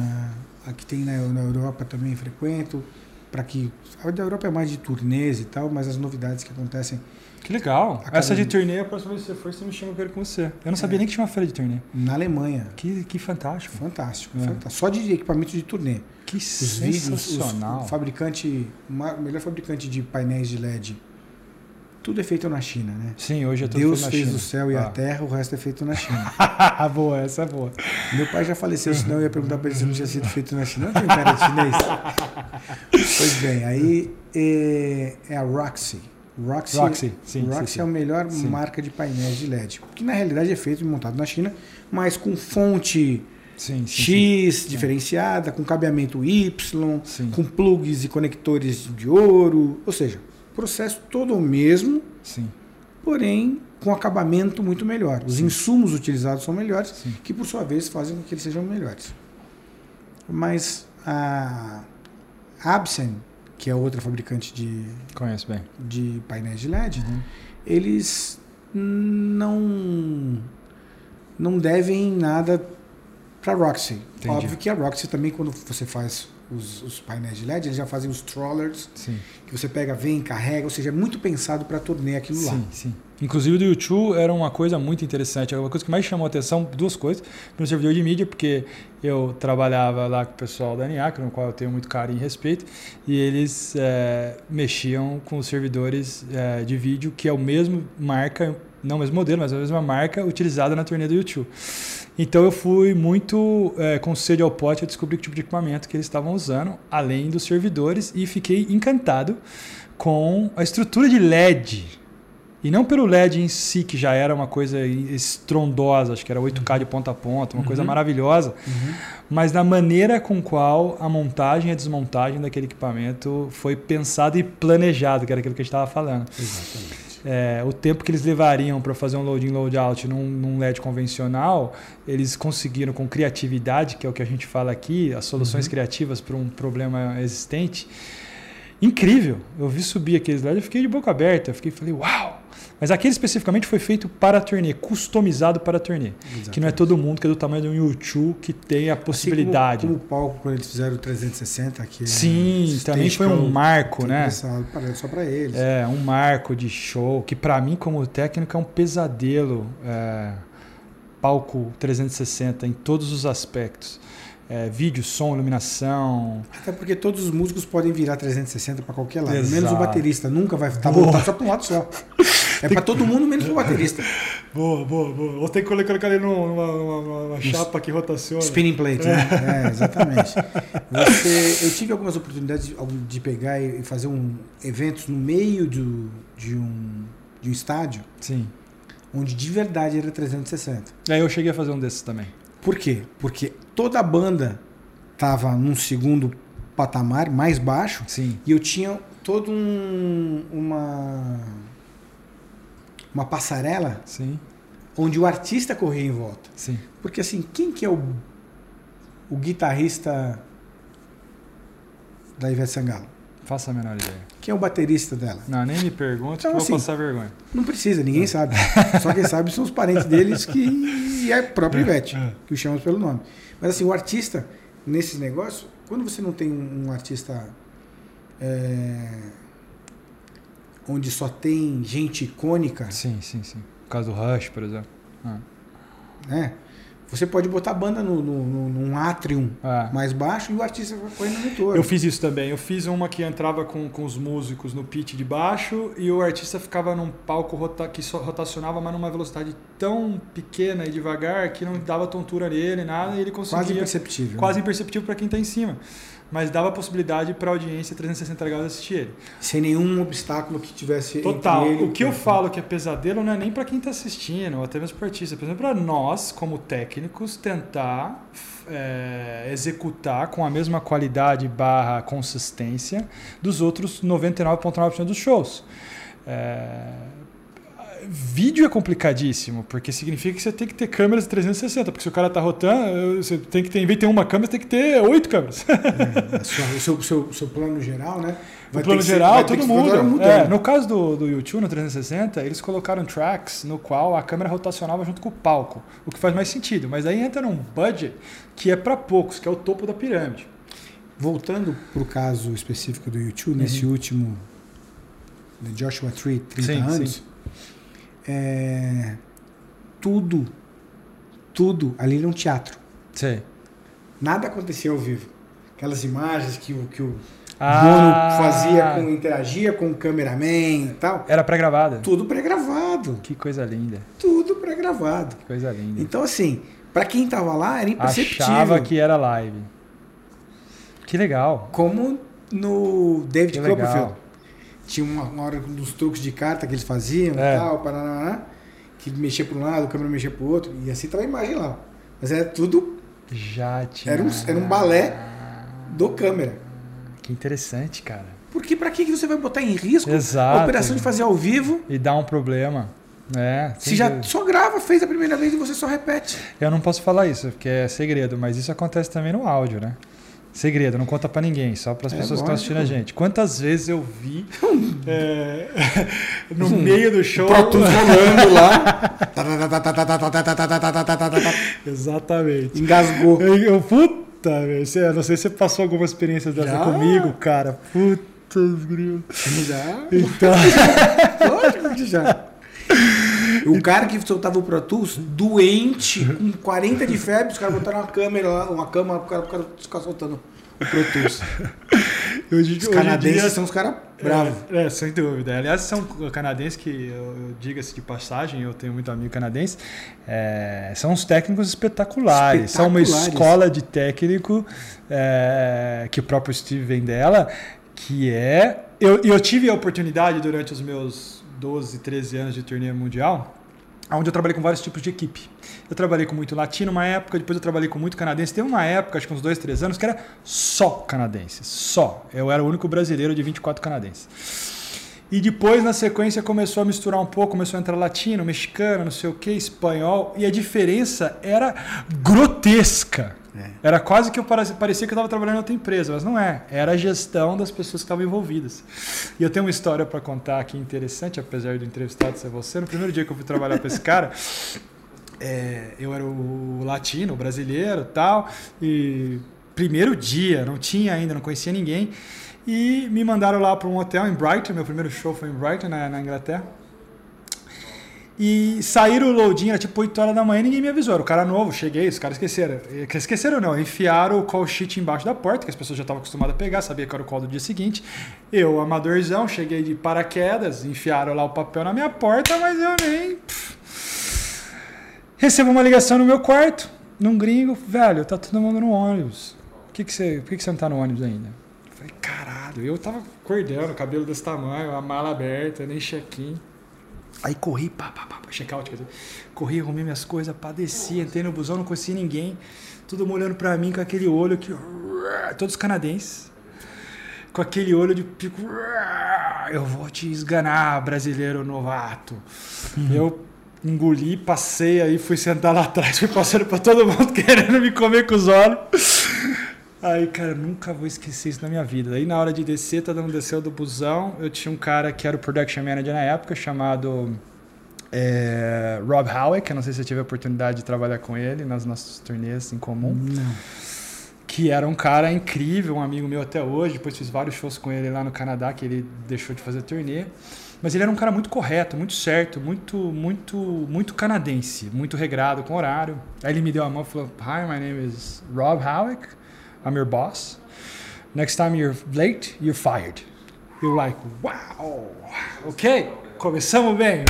Aqui tem na, na Europa também frequento, para que a da Europa é mais de turnês e tal, mas as novidades que acontecem. Que legal. Essa de turnê, a próxima vez que você for, você me chama, eu quero com você. Eu não sabia é. nem que tinha uma feira de turnê. Na Alemanha. Que, que fantástico. Fantástico, é. fantástico. Só de equipamento de turnê. Que os sensacional. Vídeos, o fabricante, o melhor fabricante de painéis de LED tudo é feito na China, né? Sim, hoje é tudo Deus feito fez China. o céu e ah. a terra, o resto é feito na China. *laughs* boa, essa é boa. Meu pai já faleceu, senão eu ia perguntar para ele se não tinha sido feito na China. Não tem cara chinês. *laughs* pois bem, aí é, é a Roxy. Roxy, Roxy, sim, Roxy sim, sim. é a melhor sim. marca de painéis de LED. Que na realidade é feito e montado na China, mas com fonte sim, X diferenciada, com cabeamento Y, com plugs e conectores de ouro. Ou seja, processo todo o mesmo, Sim. porém com acabamento muito melhor. Os Sim. insumos utilizados são melhores, Sim. que por sua vez fazem com que eles sejam melhores. Mas a Absen, que é outra fabricante de, Conheço bem. de painéis de LED, uhum. eles não não devem nada para a Roxy. Entendi. Óbvio que a Roxy também, quando você faz os, os, painéis de LED, eles já fazem os trollers, sim. que você pega, vem, carrega, ou seja, é muito pensado para turnê aquilo sim, lá. Sim, sim. Inclusive do YouTube era uma coisa muito interessante. Uma coisa que mais chamou a atenção, duas coisas. No servidor de mídia, porque eu trabalhava lá com o pessoal da NIAC, no qual eu tenho muito carinho e respeito, e eles é, mexiam com os servidores é, de vídeo, que é o mesmo marca, não o mesmo modelo, mas a mesma marca utilizada na turnê do YouTube. Então eu fui muito é, com sede ao pote a descobrir que tipo de equipamento que eles estavam usando, além dos servidores, e fiquei encantado com a estrutura de LED. E não pelo LED em si, que já era uma coisa estrondosa, acho que era 8K de ponta a ponta, uma uhum. coisa maravilhosa, uhum. mas da maneira com qual a montagem e a desmontagem daquele equipamento foi pensado e planejado, que era aquilo que a gente estava falando. Exatamente é, o tempo que eles levariam para fazer um load in, load out num, num, LED convencional, eles conseguiram com criatividade, que é o que a gente fala aqui, as soluções uhum. criativas para um problema existente. Incrível! Eu vi subir aqueles LEDs, eu fiquei de boca aberta, eu fiquei falei, uau! Mas aquele especificamente foi feito para a turnê, customizado para a turnê. Exatamente. Que não é todo mundo que é do tamanho de um YouTube que tem a possibilidade. Assim como, como o palco, quando eles fizeram o 360, que Sim, é também foi um marco, né? Só para eles. É, um marco de show, que para mim, como técnico, é um pesadelo. É, palco 360 em todos os aspectos é, vídeo, som, iluminação. Até porque todos os músicos podem virar 360 para qualquer lado, Exato. menos o baterista. Nunca vai estar voltado só para um lado só. É para todo mundo, menos o baterista. *laughs* Boa, boa, boa. Ou tem que colocar ele numa, numa, numa chapa que rotaciona. Spinning plate, né? É, exatamente. Você, eu tive algumas oportunidades de, de pegar e fazer um eventos no meio do, de, um, de um estádio. Sim. Onde de verdade era 360. Aí eu cheguei a fazer um desses também. Por quê? Porque toda a banda estava num segundo patamar mais baixo Sim. e eu tinha todo um, uma uma passarela Sim, onde o artista corria em volta. sim. Porque assim, quem que é o, o guitarrista da Ivete Sangalo? Faça a menor ideia. Quem é o baterista dela? Não, nem me pergunte Então, que assim, vou passar vergonha. Não precisa, ninguém sabe. *laughs* Só quem sabe são os parentes deles que e é a própria Ivete, É. que o chamamos pelo nome. Mas assim, o artista, nesses negócios, quando você não tem um, um artista é, onde só tem gente icônica, Sim, sim, sim. Por causa do Rush, por exemplo. Ah. né? Você pode botar a banda no, no, no- num atrium Ah. mais baixo e o artista vai correndo no todo. Eu fiz isso também. Eu fiz uma que entrava com, com os músicos no pitch de baixo e o artista ficava num palco rota, que só rotacionava, mas numa velocidade tão pequena e devagar que não dava tontura nele, nada, e ele conseguia. Quase imperceptível. quase né? imperceptível para quem está em cima. Mas dava a possibilidade para a audiência 360 graus assistir ele. Sem nenhum obstáculo que tivesse Total. ele O que eu falo que é pesadelo não é nem para quem está assistindo, ou até mesmo para artista. Por exemplo, para nós, como técnicos, tentar é, executar com a mesma qualidade barra consistência dos outros 99,9% dos shows. É, Vídeo é complicadíssimo, porque significa que você tem que ter câmeras de 360, porque se o cara tá rotando, você tem que ter, em vez de ter uma câmera, você tem que ter oito câmeras. A sua- o seu, seu, seu plano geral, né? Vai ter plano geral, ser toda muda. hora É, no caso do, do YouTube, no 360, eles colocaram tracks no qual a câmera rotacionava junto com o palco, o que faz mais sentido. Mas aí entra num budget que é para poucos, que é o topo da pirâmide. Voltando para o caso específico do YouTube, nesse último né, Joshua Tree, 30 Uhum. Sim, anos, sim. É, tudo, tudo ali era um teatro. Sei. Nada acontecia ao vivo. Aquelas imagens que o, que o Ah. Fazia, com, interagia com o cameraman e tal, Era pré-gravada. tudo pré-gravado. Que coisa linda. Tudo pré-gravado. Que coisa linda. Então, assim, para quem tava lá, era imperceptível. Achava que era live. Que legal. Como no David Que legal. Tinha uma, uma hora dos truques de carta que eles faziam É. e tal, paraná, que mexia para um lado, a câmera mexia para o outro, e assim tava a imagem lá. Mas era tudo Já tinha. Era um- era um balé. do câmera. Que interessante, cara. Porque para que você vai botar em risco Exato. a operação de fazer ao vivo E dá um problema. É, se já dúvida. só grava, fez a primeira vez e você só repete? Eu não posso falar isso, porque é segredo, mas isso acontece também no áudio, né? Segredo, não conta pra ninguém, só para as É pessoas que estão assistindo a lógico. gente. Quantas vezes eu vi *laughs* é, *laughs* no meio do show. Rolando lá. *laughs* Exatamente. Engasgou. Eu, eu- puta, velho. Não sei se você passou alguma experiência dessa Já. comigo, cara. Grilo. Já. Então, Lógico que já. O cara que soltava o Pro Tools, doente, com 40 de febre, os caras botaram uma câmera lá, uma cama pro cara, pro cara ficar soltando o Pro Tools. hoje, Os canadenses dia- são os caras bravos. É, é, sem dúvida. Aliás, são canadenses que, eu, eu diga-se de passagem, eu tenho muito amigo canadense, é, são uns técnicos espetaculares. São uma Espetaculares. escola de técnico é, que o próprio Steve vem dela, que é... Eu, eu tive a oportunidade durante os meus 12, 13 anos de turnê mundial, onde eu trabalhei com vários tipos de equipe. Eu trabalhei com muito latino uma época, depois eu trabalhei com muito canadense. Teve uma época, acho que uns dois, três anos, que era só canadense. Só. Eu era o único brasileiro de 24 canadenses. E depois, na sequência, começou a misturar um pouco, começou a entrar latino, mexicano, não sei o que, espanhol, e a diferença era grotesca. É. Era quase que eu parecia que eu estava trabalhando em outra empresa, mas não é. Era a gestão das pessoas que estavam envolvidas. E eu tenho uma história para contar aqui interessante, apesar do entrevistado ser você. No primeiro dia que eu fui trabalhar para esse cara, *laughs* é, eu era o latino, o brasileiro tal, e primeiro dia, não tinha ainda, não conhecia ninguém, e me mandaram lá para um hotel em Brighton, meu primeiro show foi em Brighton, na, na Inglaterra. E saíram o loading, era tipo 8 horas da manhã, ninguém me avisou. Era o cara novo, cheguei, os caras esqueceram. Esqueceram não, enfiaram o call sheet embaixo da porta, que as pessoas já estavam acostumadas a pegar, sabia que era o call do dia seguinte. Eu, amadorzão, cheguei de paraquedas, enfiaram lá o papel na minha porta, mas eu nem. Recebo uma ligação no meu quarto, num gringo, velho, tá todo mundo no ônibus. Por que, que, você, por que, que você não tá no ônibus ainda? Falei, caralho, eu tava acordando, cabelo desse tamanho, a mala aberta, nem check-in. Aí corri, pá, pá, pá, check-out, quer dizer, corri, arrumei minhas coisas, padeci, entrei no busão, não conheci ninguém, todo mundo olhando pra mim com aquele olho que, todos canadenses. com aquele olho de pico. Eu vou te esganar, brasileiro novato. Uhum. Eu engoli, passei aí, fui sentar lá atrás, fui passando para todo mundo *laughs* querendo me comer com os olhos. Aí, cara, nunca vou esquecer isso na minha vida. Aí, na hora de descer, todo mundo desceu do busão. Eu tinha um cara que era o production manager na época, chamado é, Rob Howick. Eu não sei se você tive a oportunidade de trabalhar com ele nas nossas turnês em comum. Não. Que era um cara incrível, um amigo meu até hoje. Depois fiz vários shows com ele lá no Canadá, que ele deixou de fazer turnê. Mas ele era um cara muito correto, muito certo, muito, muito, muito canadense, muito regrado com horário. Aí ele me deu a mão e falou: Hi, my name is Rob Howick. I'm your boss. Next time you're late, you're fired. You're like, wow, ok, começamos bem.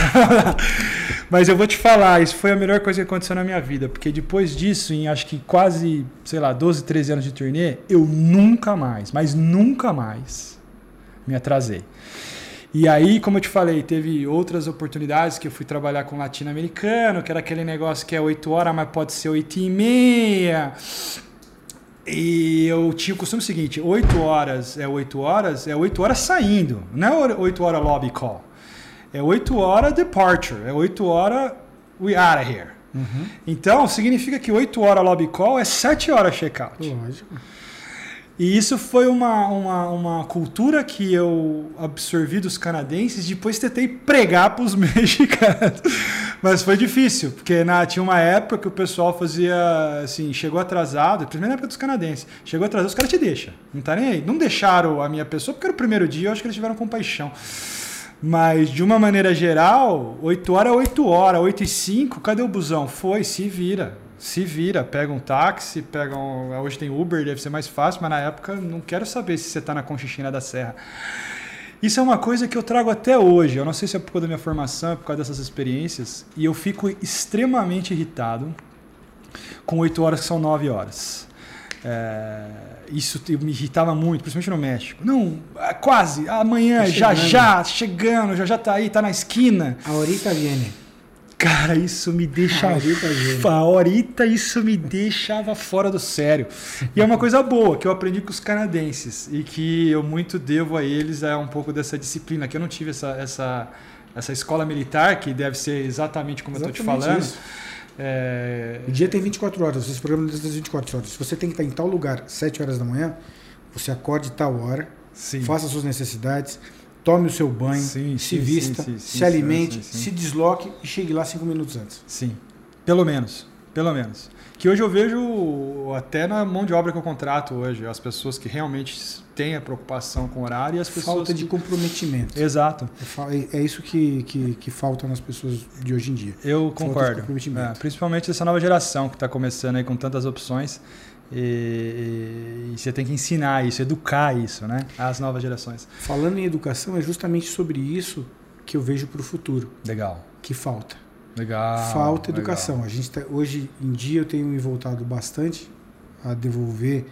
*laughs* Mas eu vou te falar, isso foi a melhor coisa que aconteceu na minha vida, porque depois disso, em acho que quase, sei lá, 12, 13 anos de turnê, eu nunca mais, mas nunca mais me atrasei. E aí, como eu te falei, teve outras oportunidades que eu fui trabalhar com latino-americano, que era aquele negócio que é 8 horas, mas pode ser 8 e meia. E eu tinha o costume seguinte: 8 horas é 8 horas, é 8 horas saindo, não é 8 horas lobby call. É 8 horas departure, é 8 horas we out of here. Uhum. Então, significa que 8 horas lobby call é 7 horas checkout. Lógico. E isso foi uma, uma, uma cultura que eu absorvi dos canadenses, depois tentei pregar para os *laughs* mexicanos. Mas foi difícil, porque na, tinha uma época que o pessoal fazia assim, chegou atrasado, primeira época dos canadenses, chegou atrasado, os caras te deixam, não tá nem aí. Não deixaram a minha pessoa, porque era o primeiro dia, eu acho que eles tiveram compaixão. Mas de uma maneira geral, 8 horas é 8 horas, 8 e 5, cadê o busão? Foi, se vira se vira, pega um táxi, pega um, hoje tem Uber, deve ser mais fácil, mas na época não quero saber se você está na Conchichina da Serra. Isso é uma coisa que eu trago até hoje. Eu não sei se é por causa da minha formação, é por causa dessas experiências, e eu fico extremamente irritado com 8 horas que são 9 horas. É, isso me irritava muito, principalmente no México. Não, quase, amanhã, tá já já, chegando, já já tá aí, tá na esquina. A horita viene. Cara, isso me deixa. A horita, isso me deixava fora do sério. E é uma coisa boa que eu aprendi com os canadenses e que eu muito devo a eles é um pouco dessa disciplina, que eu não tive essa, essa, essa escola militar, que deve ser exatamente como exatamente eu estou te falando. Isso. É... O dia tem 24 horas, esse programa tem 24 horas. Se você tem que estar em tal lugar 7 horas da manhã, você acorde tal hora, Sim. faça suas necessidades tome o seu banho, sim, se sim, vista, sim, se alimente, se desloque e chegue lá cinco minutos antes. Sim, pelo menos, pelo menos. Que hoje eu vejo até na mão de obra que eu contrato hoje, as pessoas que realmente têm a preocupação com o horário e as pessoas. Falta de comprometimento. Exato. É, é, é isso que, que, que, falta nas pessoas de hoje em dia. Eu concordo. É, principalmente essa nova geração que está começando aí com tantas opções. E, e, você tem que ensinar isso, educar isso, né? Às novas gerações. Falando em educação, é justamente sobre isso que eu vejo para o futuro. Legal. Que falta. Legal. Falta educação. Legal. A gente tá, hoje em dia eu tenho me voltado bastante a devolver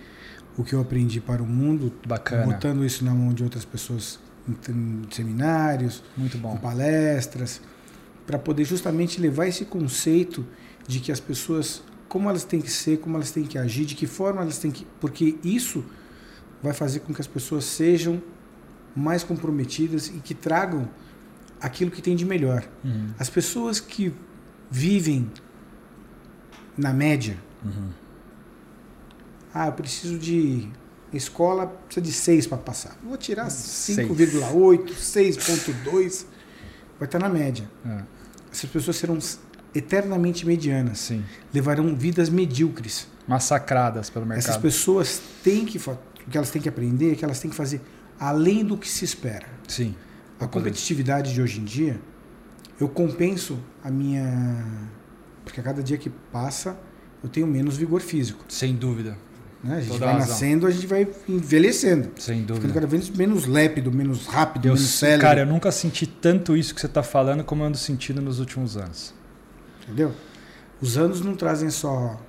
o que eu aprendi para o mundo, Bacana. botando isso na mão de outras pessoas em, em seminários, Muito bom. em palestras, para poder justamente levar esse conceito de que as pessoas como elas têm que ser, como elas têm que agir, de que forma elas têm que. Porque isso vai fazer com que as pessoas sejam mais comprometidas e que tragam aquilo que tem de melhor. Uhum. As pessoas que vivem na média. Uhum. Ah, eu preciso de. Escola precisa de 6 para passar. Vou tirar 5,8, 6,2. Vai estar na média. É. Essas pessoas serão eternamente medianas. Sim. Levarão vidas medíocres. Massacradas pelo mercado. Essas pessoas têm que. O que elas têm que aprender é que elas têm que fazer além do que se espera. Sim. A competitividade de hoje em dia, eu compenso a minha. Porque a cada dia que passa, eu tenho menos vigor físico. Sem dúvida. Né? A gente Toda vai razão. nascendo, a gente vai envelhecendo. Sem dúvida. Ficando cada vez menos lépido, menos rápido, eu, menos célebre. Cara, eu nunca senti tanto isso que você está falando como eu ando sentindo nos últimos anos. Entendeu? Os anos não trazem só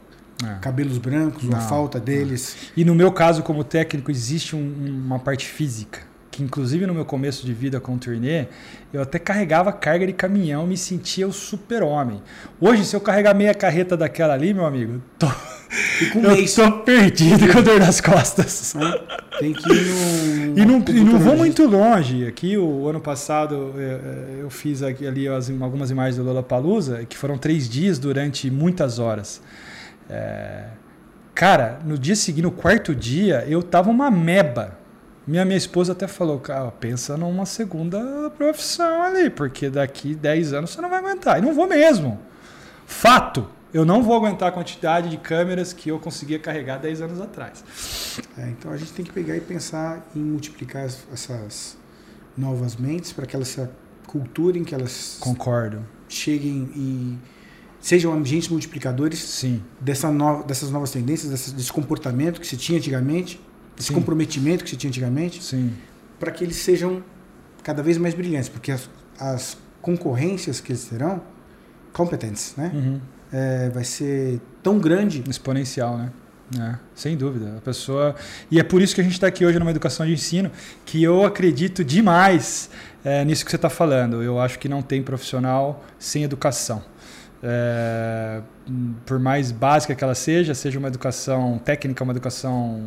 é. cabelos brancos não, a falta deles. Não. E no meu caso, como técnico, existe um, uma parte física. Que inclusive no meu começo de vida com o turnê, eu até carregava carga de caminhão, me sentia o super-homem. Hoje, se eu carregar meia carreta daquela ali, meu amigo, *laughs* tô, Fica um eu mês. tô perdido com dor nas costas. Tem que ir no. E não, e não vou muito longe. Aqui, o ano passado, eu, eu fiz aqui, ali as- algumas imagens do Lollapalooza, que foram três dias durante muitas horas. É, cara, no dia seguinte, no quarto dia, eu tava uma meba. Minha, minha esposa até falou, cara, pensa numa segunda profissão ali, porque daqui 10 anos você não vai aguentar. E não vou mesmo. Fato. Eu não vou aguentar a quantidade de câmeras que eu conseguia carregar 10 anos atrás. É, então a gente tem que pegar e pensar em multiplicar as- essas novas mentes para que elas se aculturem, que elas Concordo. cheguem e sejam ambientes multiplicadores Sim. dessa no, dessas novas tendências, desse, desse comportamento que se tinha antigamente, desse Sim. comprometimento que se tinha antigamente, Sim. para que eles sejam cada vez mais brilhantes, porque as, as concorrências que eles terão, competentes, né? Uhum. É, vai ser tão grande Exponencial, né? É, sem dúvida. A pessoa. E é por isso que a gente está aqui hoje numa educação de ensino, que eu acredito demais é, nisso que você está falando. Eu acho que não tem profissional sem educação. É, por mais básica que ela seja, seja uma educação técnica, uma educação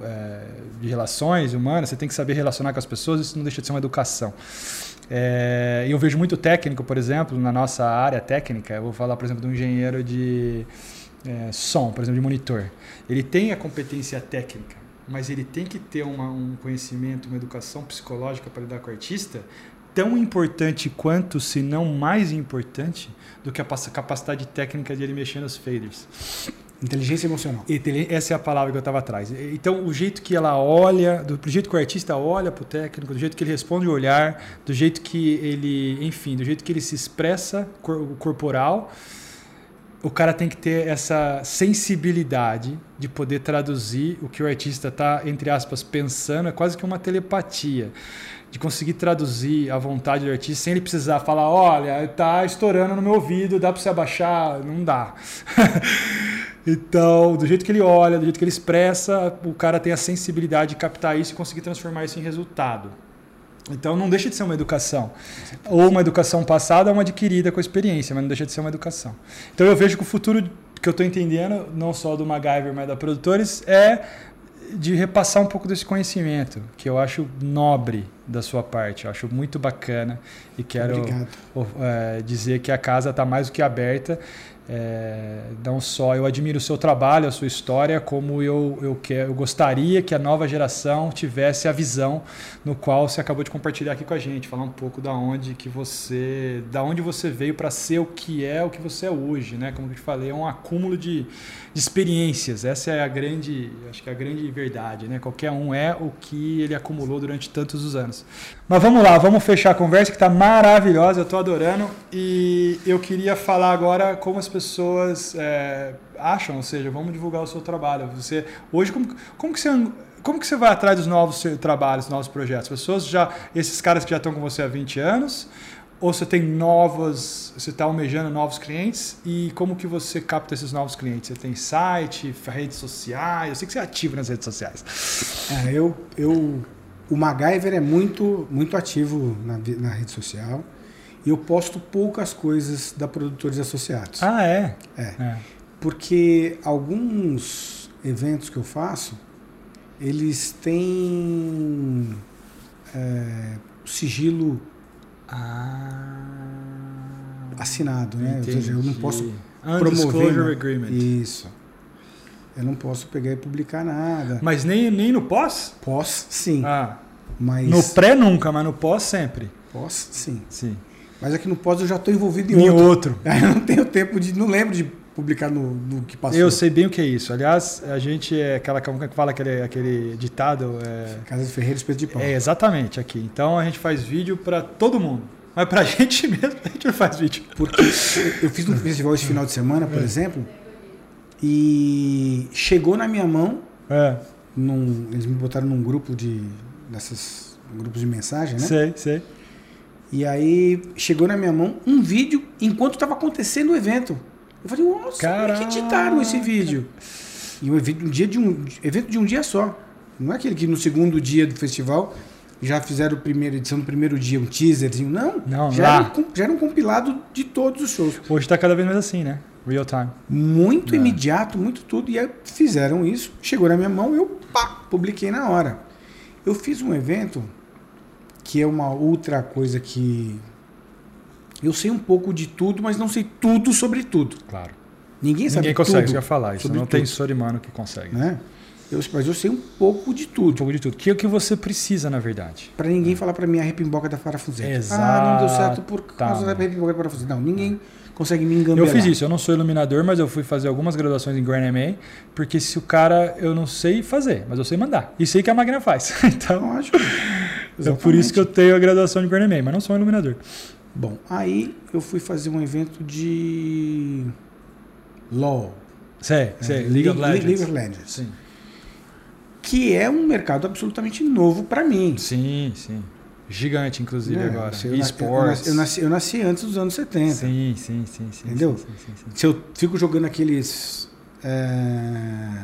é, de relações humanas, você tem que saber relacionar com as pessoas, isso não deixa de ser uma educação. É, eu vejo muito técnico, por exemplo, na nossa área técnica, eu vou falar, por exemplo, de um engenheiro de é, som, por exemplo, de monitor. Ele tem a competência técnica, mas ele tem que ter uma, um conhecimento, uma educação psicológica para lidar com o artista tão importante quanto, se não mais importante, do que a capacidade técnica de ele mexer nos faders. Inteligência emocional. Essa é a palavra que eu estava atrás. Então, o jeito que ela olha, do, jeito que o artista olha para o técnico, do jeito que ele responde o olhar, do jeito que ele, enfim, do jeito que ele se expressa cor- corporal, o cara tem que ter essa sensibilidade de poder traduzir o que o artista está, entre aspas, pensando, é quase que uma telepatia. De conseguir traduzir a vontade do artista sem ele precisar falar: olha, tá estourando no meu ouvido, dá para você abaixar? Não dá. *laughs* então, do jeito que ele olha, do jeito que ele expressa, o cara tem a sensibilidade de captar isso e conseguir transformar isso em resultado. Então não deixa de ser uma educação. Ou uma educação passada ou uma adquirida com a experiência, mas não deixa de ser uma educação. Então eu vejo que o futuro que eu estou entendendo, não só do MacGyver, mas da Produtores, é de repassar um pouco desse conhecimento, que eu acho nobre da sua parte, eu acho muito bacana e quero é, dizer que a casa está mais do que aberta. É, não só eu admiro o seu trabalho, a sua história, como eu, eu, que, eu gostaria que a nova geração tivesse a visão no qual você acabou de compartilhar aqui com a gente, falar um pouco da onde que você, da onde você veio para ser o que é, o que você é hoje, né? Como eu te falei, é um acúmulo de, de experiências. Essa é a grande, acho que é a grande verdade, né? Qualquer um é o que ele acumulou durante tantos os anos. Mas vamos lá, vamos fechar a conversa que está maravilhosa, eu estou adorando e eu queria falar agora como as pessoas é, acham, ou seja, vamos divulgar o seu trabalho. Você hoje como, como que você como que você vai atrás dos novos trabalhos, novos projetos? Pessoas já esses caras que já estão com você há 20 anos ou você tem novos, você está almejando novos clientes e como que você capta esses novos clientes? Você tem site, redes sociais? Eu sei que você é ativo nas redes sociais. É, eu, eu, o MacGyver é muito, muito ativo na, na rede social e eu posto poucas coisas da Produtores Associados. Ah, é? É. É. Porque alguns eventos que eu faço, eles têm é, sigilo Ah. assinado, né? Ou seja, eu não entendi. posso promover. agreement. Isso. Eu não posso pegar e publicar nada. Mas nem, nem no pós? Posso, sim. Ah, mas no pré nunca, mas no pós sempre. posso, sim. Sim. Mas aqui no pós eu já estou envolvido em Em outro. outro. *laughs* Eu não tenho tempo de. Não lembro de publicar no, no que passou. Eu sei bem o que é isso. Aliás, a gente é aquela é que fala aquele, aquele ditado. É, Casa de Ferreira Espeto de Pau. é exatamente aqui. Então a gente faz vídeo para todo mundo. Mas pra *laughs* gente mesmo, a gente não faz vídeo. Porque eu fiz um festival esse final de semana, É. por exemplo, e chegou na minha mão, É, num- eles me botaram num grupo de. dessas grupos de mensagem, né? sei, sei. E aí chegou na minha mão um vídeo enquanto estava acontecendo o evento. Eu falei, nossa, como é Caraca. que editaram esse vídeo? E um evento, um dia de um evento de um dia só. Não é aquele que no segundo dia do festival já fizeram a primeira edição no primeiro dia, um teaserzinho. Não, Não, já, era um, já era um compilado de todos os shows. Hoje tá cada vez mais assim, né? Real time. Muito É. imediato, muito tudo. E aí fizeram isso, chegou na minha mão, eu pá, publiquei na hora. Eu fiz um evento que é uma outra coisa que eu sei um pouco de tudo, mas não sei tudo sobre tudo. Claro. Ninguém sabe Ninguém consegue, tudo falar. Isso não tem tudo, ser humano que consegue. né? Eu, mas eu sei um pouco de Um tudo. pouco de tudo. Que é o que você precisa, na verdade. Pra ninguém falar pra mim a repimboca da parafuseta. Ah, não deu certo por causa da repimboca da parafuseta. Não, ninguém consegue me engambelar. Eu fiz isso, eu não sou iluminador, mas eu fui fazer algumas graduações em Grand MA, porque se o cara, eu não sei fazer, mas eu sei mandar. E sei que a máquina faz. *laughs* Então, Lógico. é por isso que eu tenho a graduação de Grand MA, mas não sou um iluminador. Bom, aí eu fui fazer um evento de LOL. Sei, sei, League of Legends. League of Legends. Sim. Que é um mercado absolutamente novo pra mim. Sim, sim. Gigante, inclusive, né? agora. Eu, nasci, eu, eu, nasci, eu nasci antes dos anos 70. Sim, sim, sim, sim. Entendeu? Sim, sim, sim, sim. Se eu fico jogando aqueles. É,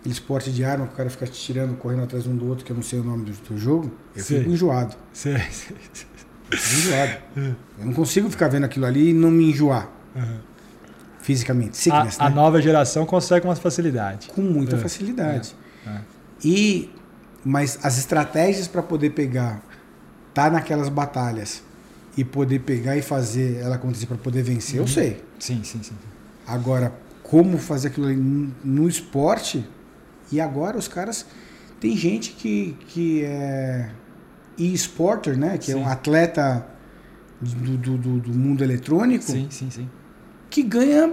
aquele esporte de arma que o cara fica tirando, correndo atrás um do outro, que eu não sei o nome do, do jogo, eu Sei. fico enjoado. Sei, *laughs* sei, sei. Eu enjoado. eu não consigo ficar vendo aquilo ali e não me enjoar Uhum. fisicamente. Sickness, A, a né? nova geração consegue com mais facilidade. Com muita É, facilidade. é. E mas as estratégias para poder pegar, tá naquelas batalhas e poder pegar e fazer ela acontecer para poder vencer, eu Uhum. sei. Sim, sim, sim. Agora, como fazer aquilo ali no- no esporte? E agora os caras tem gente que que é e-sporter, né? Que é Sim. um atleta do, do, do- do mundo eletrônico Sim, sim, sim. que ganha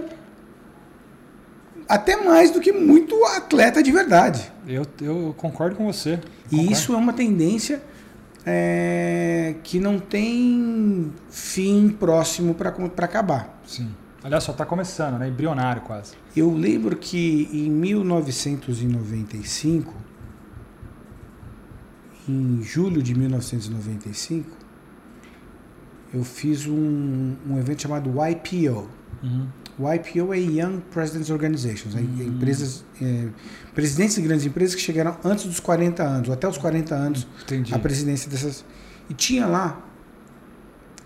até mais do que muito atleta de verdade. Eu, eu concordo com você. E Concordo. isso é uma tendência é, que não tem fim próximo para acabar. Sim. Aliás, só está começando, né? Embrionário quase. Eu lembro que em 1995, em julho de 1995, eu fiz um, um evento chamado YPO. Uhum. O IPO é Young Presidents Organizations, é Hum. empresas, é, presidentes de grandes empresas que chegaram antes dos 40 anos, ou até os 40 anos, Entendi. a presidência dessas. E tinha lá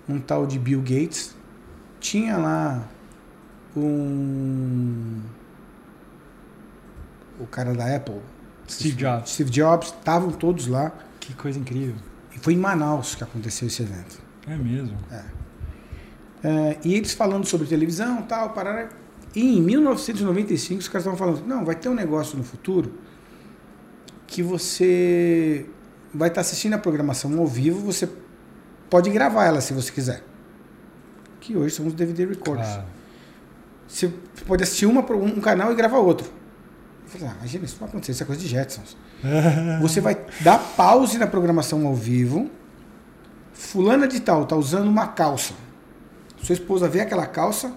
um tal de Bill Gates, tinha lá um. O cara da Apple, Steve Jobs. Steve Jobs, estavam todos lá. Que coisa incrível. E foi em Manaus que aconteceu esse evento. É mesmo. É, e eles falando sobre televisão tal, parará. E em 1995 os caras estavam falando, não, vai ter um negócio no futuro que você vai estar assistindo a programação ao vivo, você pode gravar ela se você quiser. Que hoje são os DVD recorders. Claro. Você pode assistir uma, um canal e gravar outro. Falei, ah, imagina, isso vai acontecer, isso é coisa de Jetsons. *laughs* Você vai dar pause na programação ao vivo. Fulana de tal tá usando uma calça. Sua esposa vê aquela calça,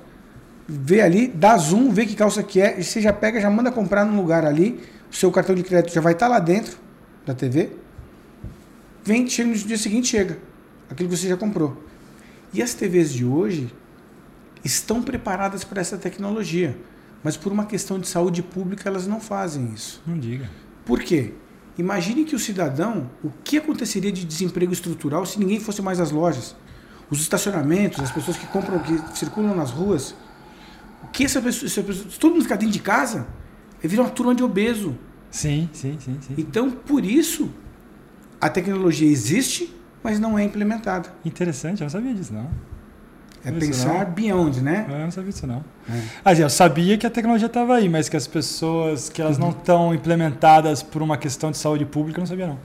vê ali, dá zoom, vê que calça que é, e você já pega, já manda comprar num lugar ali. O seu cartão de crédito já vai estar lá dentro da TV. Vem, chega no dia seguinte, chega. Aquilo que você já comprou. E as TVs de hoje estão preparadas para essa tecnologia. Mas por uma questão de saúde pública, elas não fazem isso. Não diga. Por quê? Imagine que o cidadão, o que aconteceria de desemprego estrutural se ninguém fosse mais às lojas? Os estacionamentos, as pessoas que compram, que circulam nas ruas. O que essa pessoa, essa pessoa se todo mundo ficar dentro de casa, vai virar uma turma de obeso. Sim, sim, sim, sim. Então, por isso, a tecnologia existe, mas não é implementada. Interessante, eu não sabia disso, não. É Isso pensar beyond, né? Eu não sabia disso, não. É. Assim, eu sabia que a tecnologia estava aí, mas que as pessoas, que elas não estão implementadas por uma questão de saúde pública, eu não sabia, não.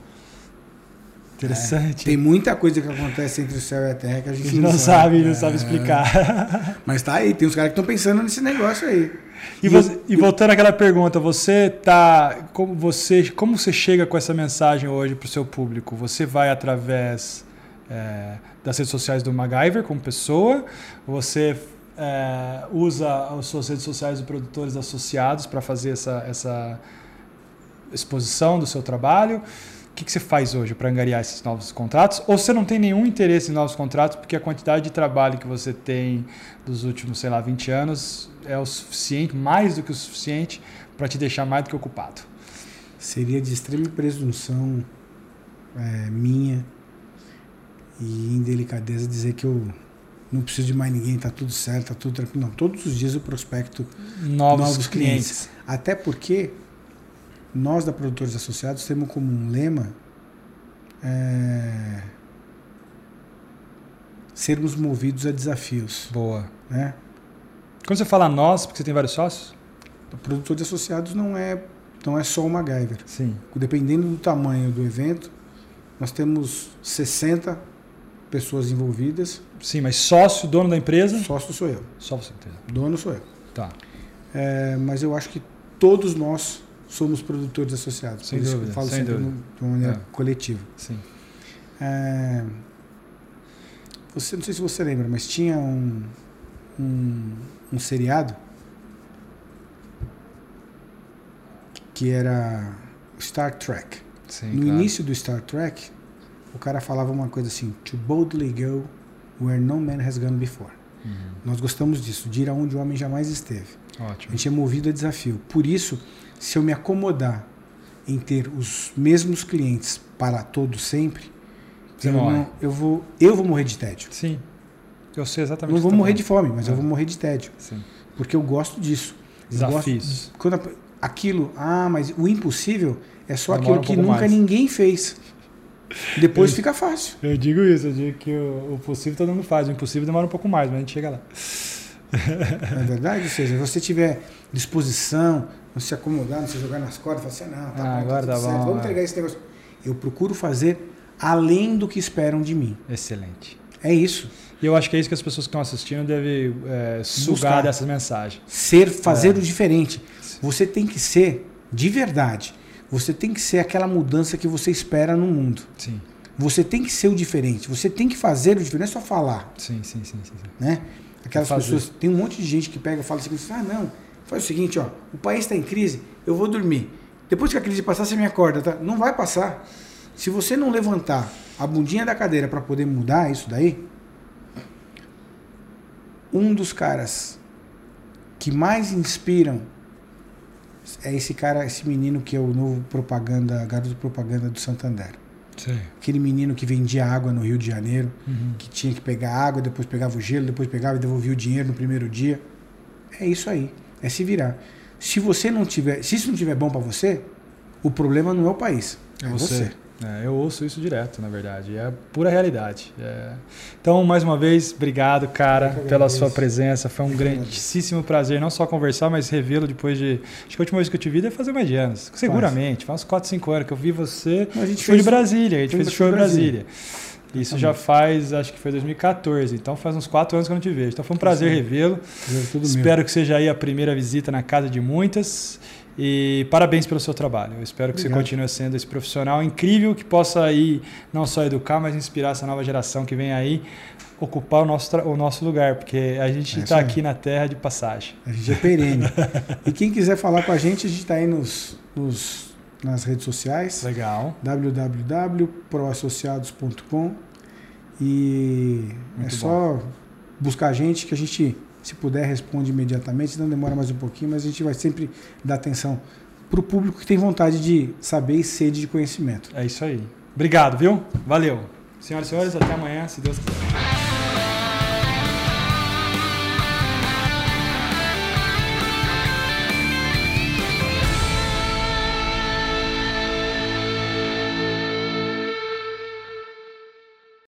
Interessante. Tem muita coisa que acontece entre o céu e a terra que a A gente gente não sabe, não É. sabe explicar. *laughs* Mas tá aí, tem uns caras que estão pensando nesse negócio aí. E, E você- e voltando àquela pergunta, você tá. Como você, como você chega com essa mensagem hoje para o seu público? Você vai através é, das redes sociais do MacGyver como pessoa? Você é, usa as suas redes sociais de produtores associados para fazer essa, essa exposição do seu trabalho? O que, que você faz hoje para angariar esses novos contratos? Ou você não tem nenhum interesse em novos contratos porque a quantidade de trabalho que você tem dos últimos, sei lá, 20 anos é o suficiente, mais do que o suficiente, para te deixar mais do que ocupado? Seria de extrema presunção é, minha e indelicadeza dizer que eu não preciso de mais ninguém, tá tudo certo, tá tudo tranquilo. Não, todos os dias eu prospecto Novos, novos clientes. clientes. Até porque nós da Produtores Associados temos como um lema é, sermos movidos a desafios. Boa. Né? Quando você fala nós, porque você tem vários sócios? O Produtores Associados não é, não é só o MacGyver. Sim. Dependendo do tamanho do evento, nós temos 60 pessoas envolvidas. Sim, mas sócio, dono da empresa? Sócio sou eu. Só você tem. Dono sou eu. Tá. É, mas eu acho que todos nós somos produtores associados. Sem Por dúvida, eu falo sem sempre dúvida. de uma maneira É. coletiva. Sim. É, você, não sei se você lembra, mas tinha um, um, um seriado que era Star Trek. Sim, no claro. início do Star Trek, o cara falava uma coisa assim: To boldly go where no man has gone before. Uhum. Nós gostamos disso, de ir aonde o homem jamais esteve. A Ótimo. gente é movido a desafio. Por isso, se eu me acomodar em ter os mesmos clientes para todo sempre, Você eu, não- eu vou, eu vou morrer de tédio. Sim. Eu sei exatamente Não vou você morrer tá de fome, mas eu É. vou morrer de tédio. Sim. Porque eu gosto disso. Eu gosto- Desafios. quando a- aquilo, ah, mas o impossível é só Demora aquilo que nunca mais. ninguém fez. Depois Isso. fica fácil. Eu digo isso, eu digo que o, o possível todo mundo faz, o impossível demora um pouco mais, mas a gente chega lá. É verdade? Ou seja, se você tiver disposição, não se acomodar, não se jogar nas cordas, falar assim, não, tá Ah, bom, agora tá tudo tá certo, bom, vamos é. entregar esse negócio. Eu procuro fazer além do que esperam de mim. Excelente. É isso. E eu acho que é isso que as pessoas que estão assistindo devem é, sugar Buscar. dessas mensagens. Ser, fazer É. o diferente. Você tem que ser de verdade. Você tem que ser aquela mudança que você espera no mundo. Sim, Você tem que ser o diferente. Você tem que fazer o diferente. Não é só falar, sim, sim, sim. sim, sim. né? Aquelas Fazer. pessoas... Tem um monte de gente que pega e fala assim, ah, não, faz o seguinte, ó. O país está em crise, eu vou dormir. Depois que a crise passar, você me acorda, tá? Não vai passar. Se você não levantar a bundinha da cadeira para poder mudar isso daí, um dos caras que mais inspiram é esse cara, esse menino que é o novo propaganda, garoto propaganda do Santander. Sim. Aquele menino que vendia água no Rio de Janeiro, Uhum. que tinha que pegar água, depois pegava o gelo, depois pegava e devolvia o dinheiro no primeiro dia. É isso aí, é se virar. Se você não tiver, se isso não tiver bom para você, o problema não é o país, é você. É, eu ouço isso direto, na verdade. É pura realidade. É. Então, mais uma vez, obrigado, cara, pela sua presença. Foi um grandíssimo prazer, não só conversar, mas revê-lo depois de. Acho que a última vez que eu te vi deve fazer mais de anos. Seguramente, faz uns 4, 5 anos que eu vi você. A gente Foi de fez Brasília, a gente fez fez show em Brasília. Brasília. Isso já faz, acho que foi 2014, então faz uns 4 anos que eu não te vejo. Então foi um prazer revê-lo. meu. Espero que seja aí a primeira visita na casa de muitas. E parabéns pelo seu trabalho. Eu espero que você Obrigado. continue sendo esse profissional incrível que possa aí não só educar, mas inspirar essa nova geração que vem aí ocupar o nosso, o nosso lugar, porque a gente É está isso aí. aqui na terra de passagem. A gente é perene. *laughs* e quem quiser falar com a gente, a gente está aí nos, nos- nas redes sociais. Legal. www.proassociados.com e Muito é só buscar a gente que a gente, se puder, responde imediatamente. Não demora mais um pouquinho, mas a gente vai sempre dar atenção para o público que tem vontade de saber e sede de conhecimento. É isso aí. Obrigado, viu? Valeu. Senhoras e senhores, até amanhã, se Deus quiser.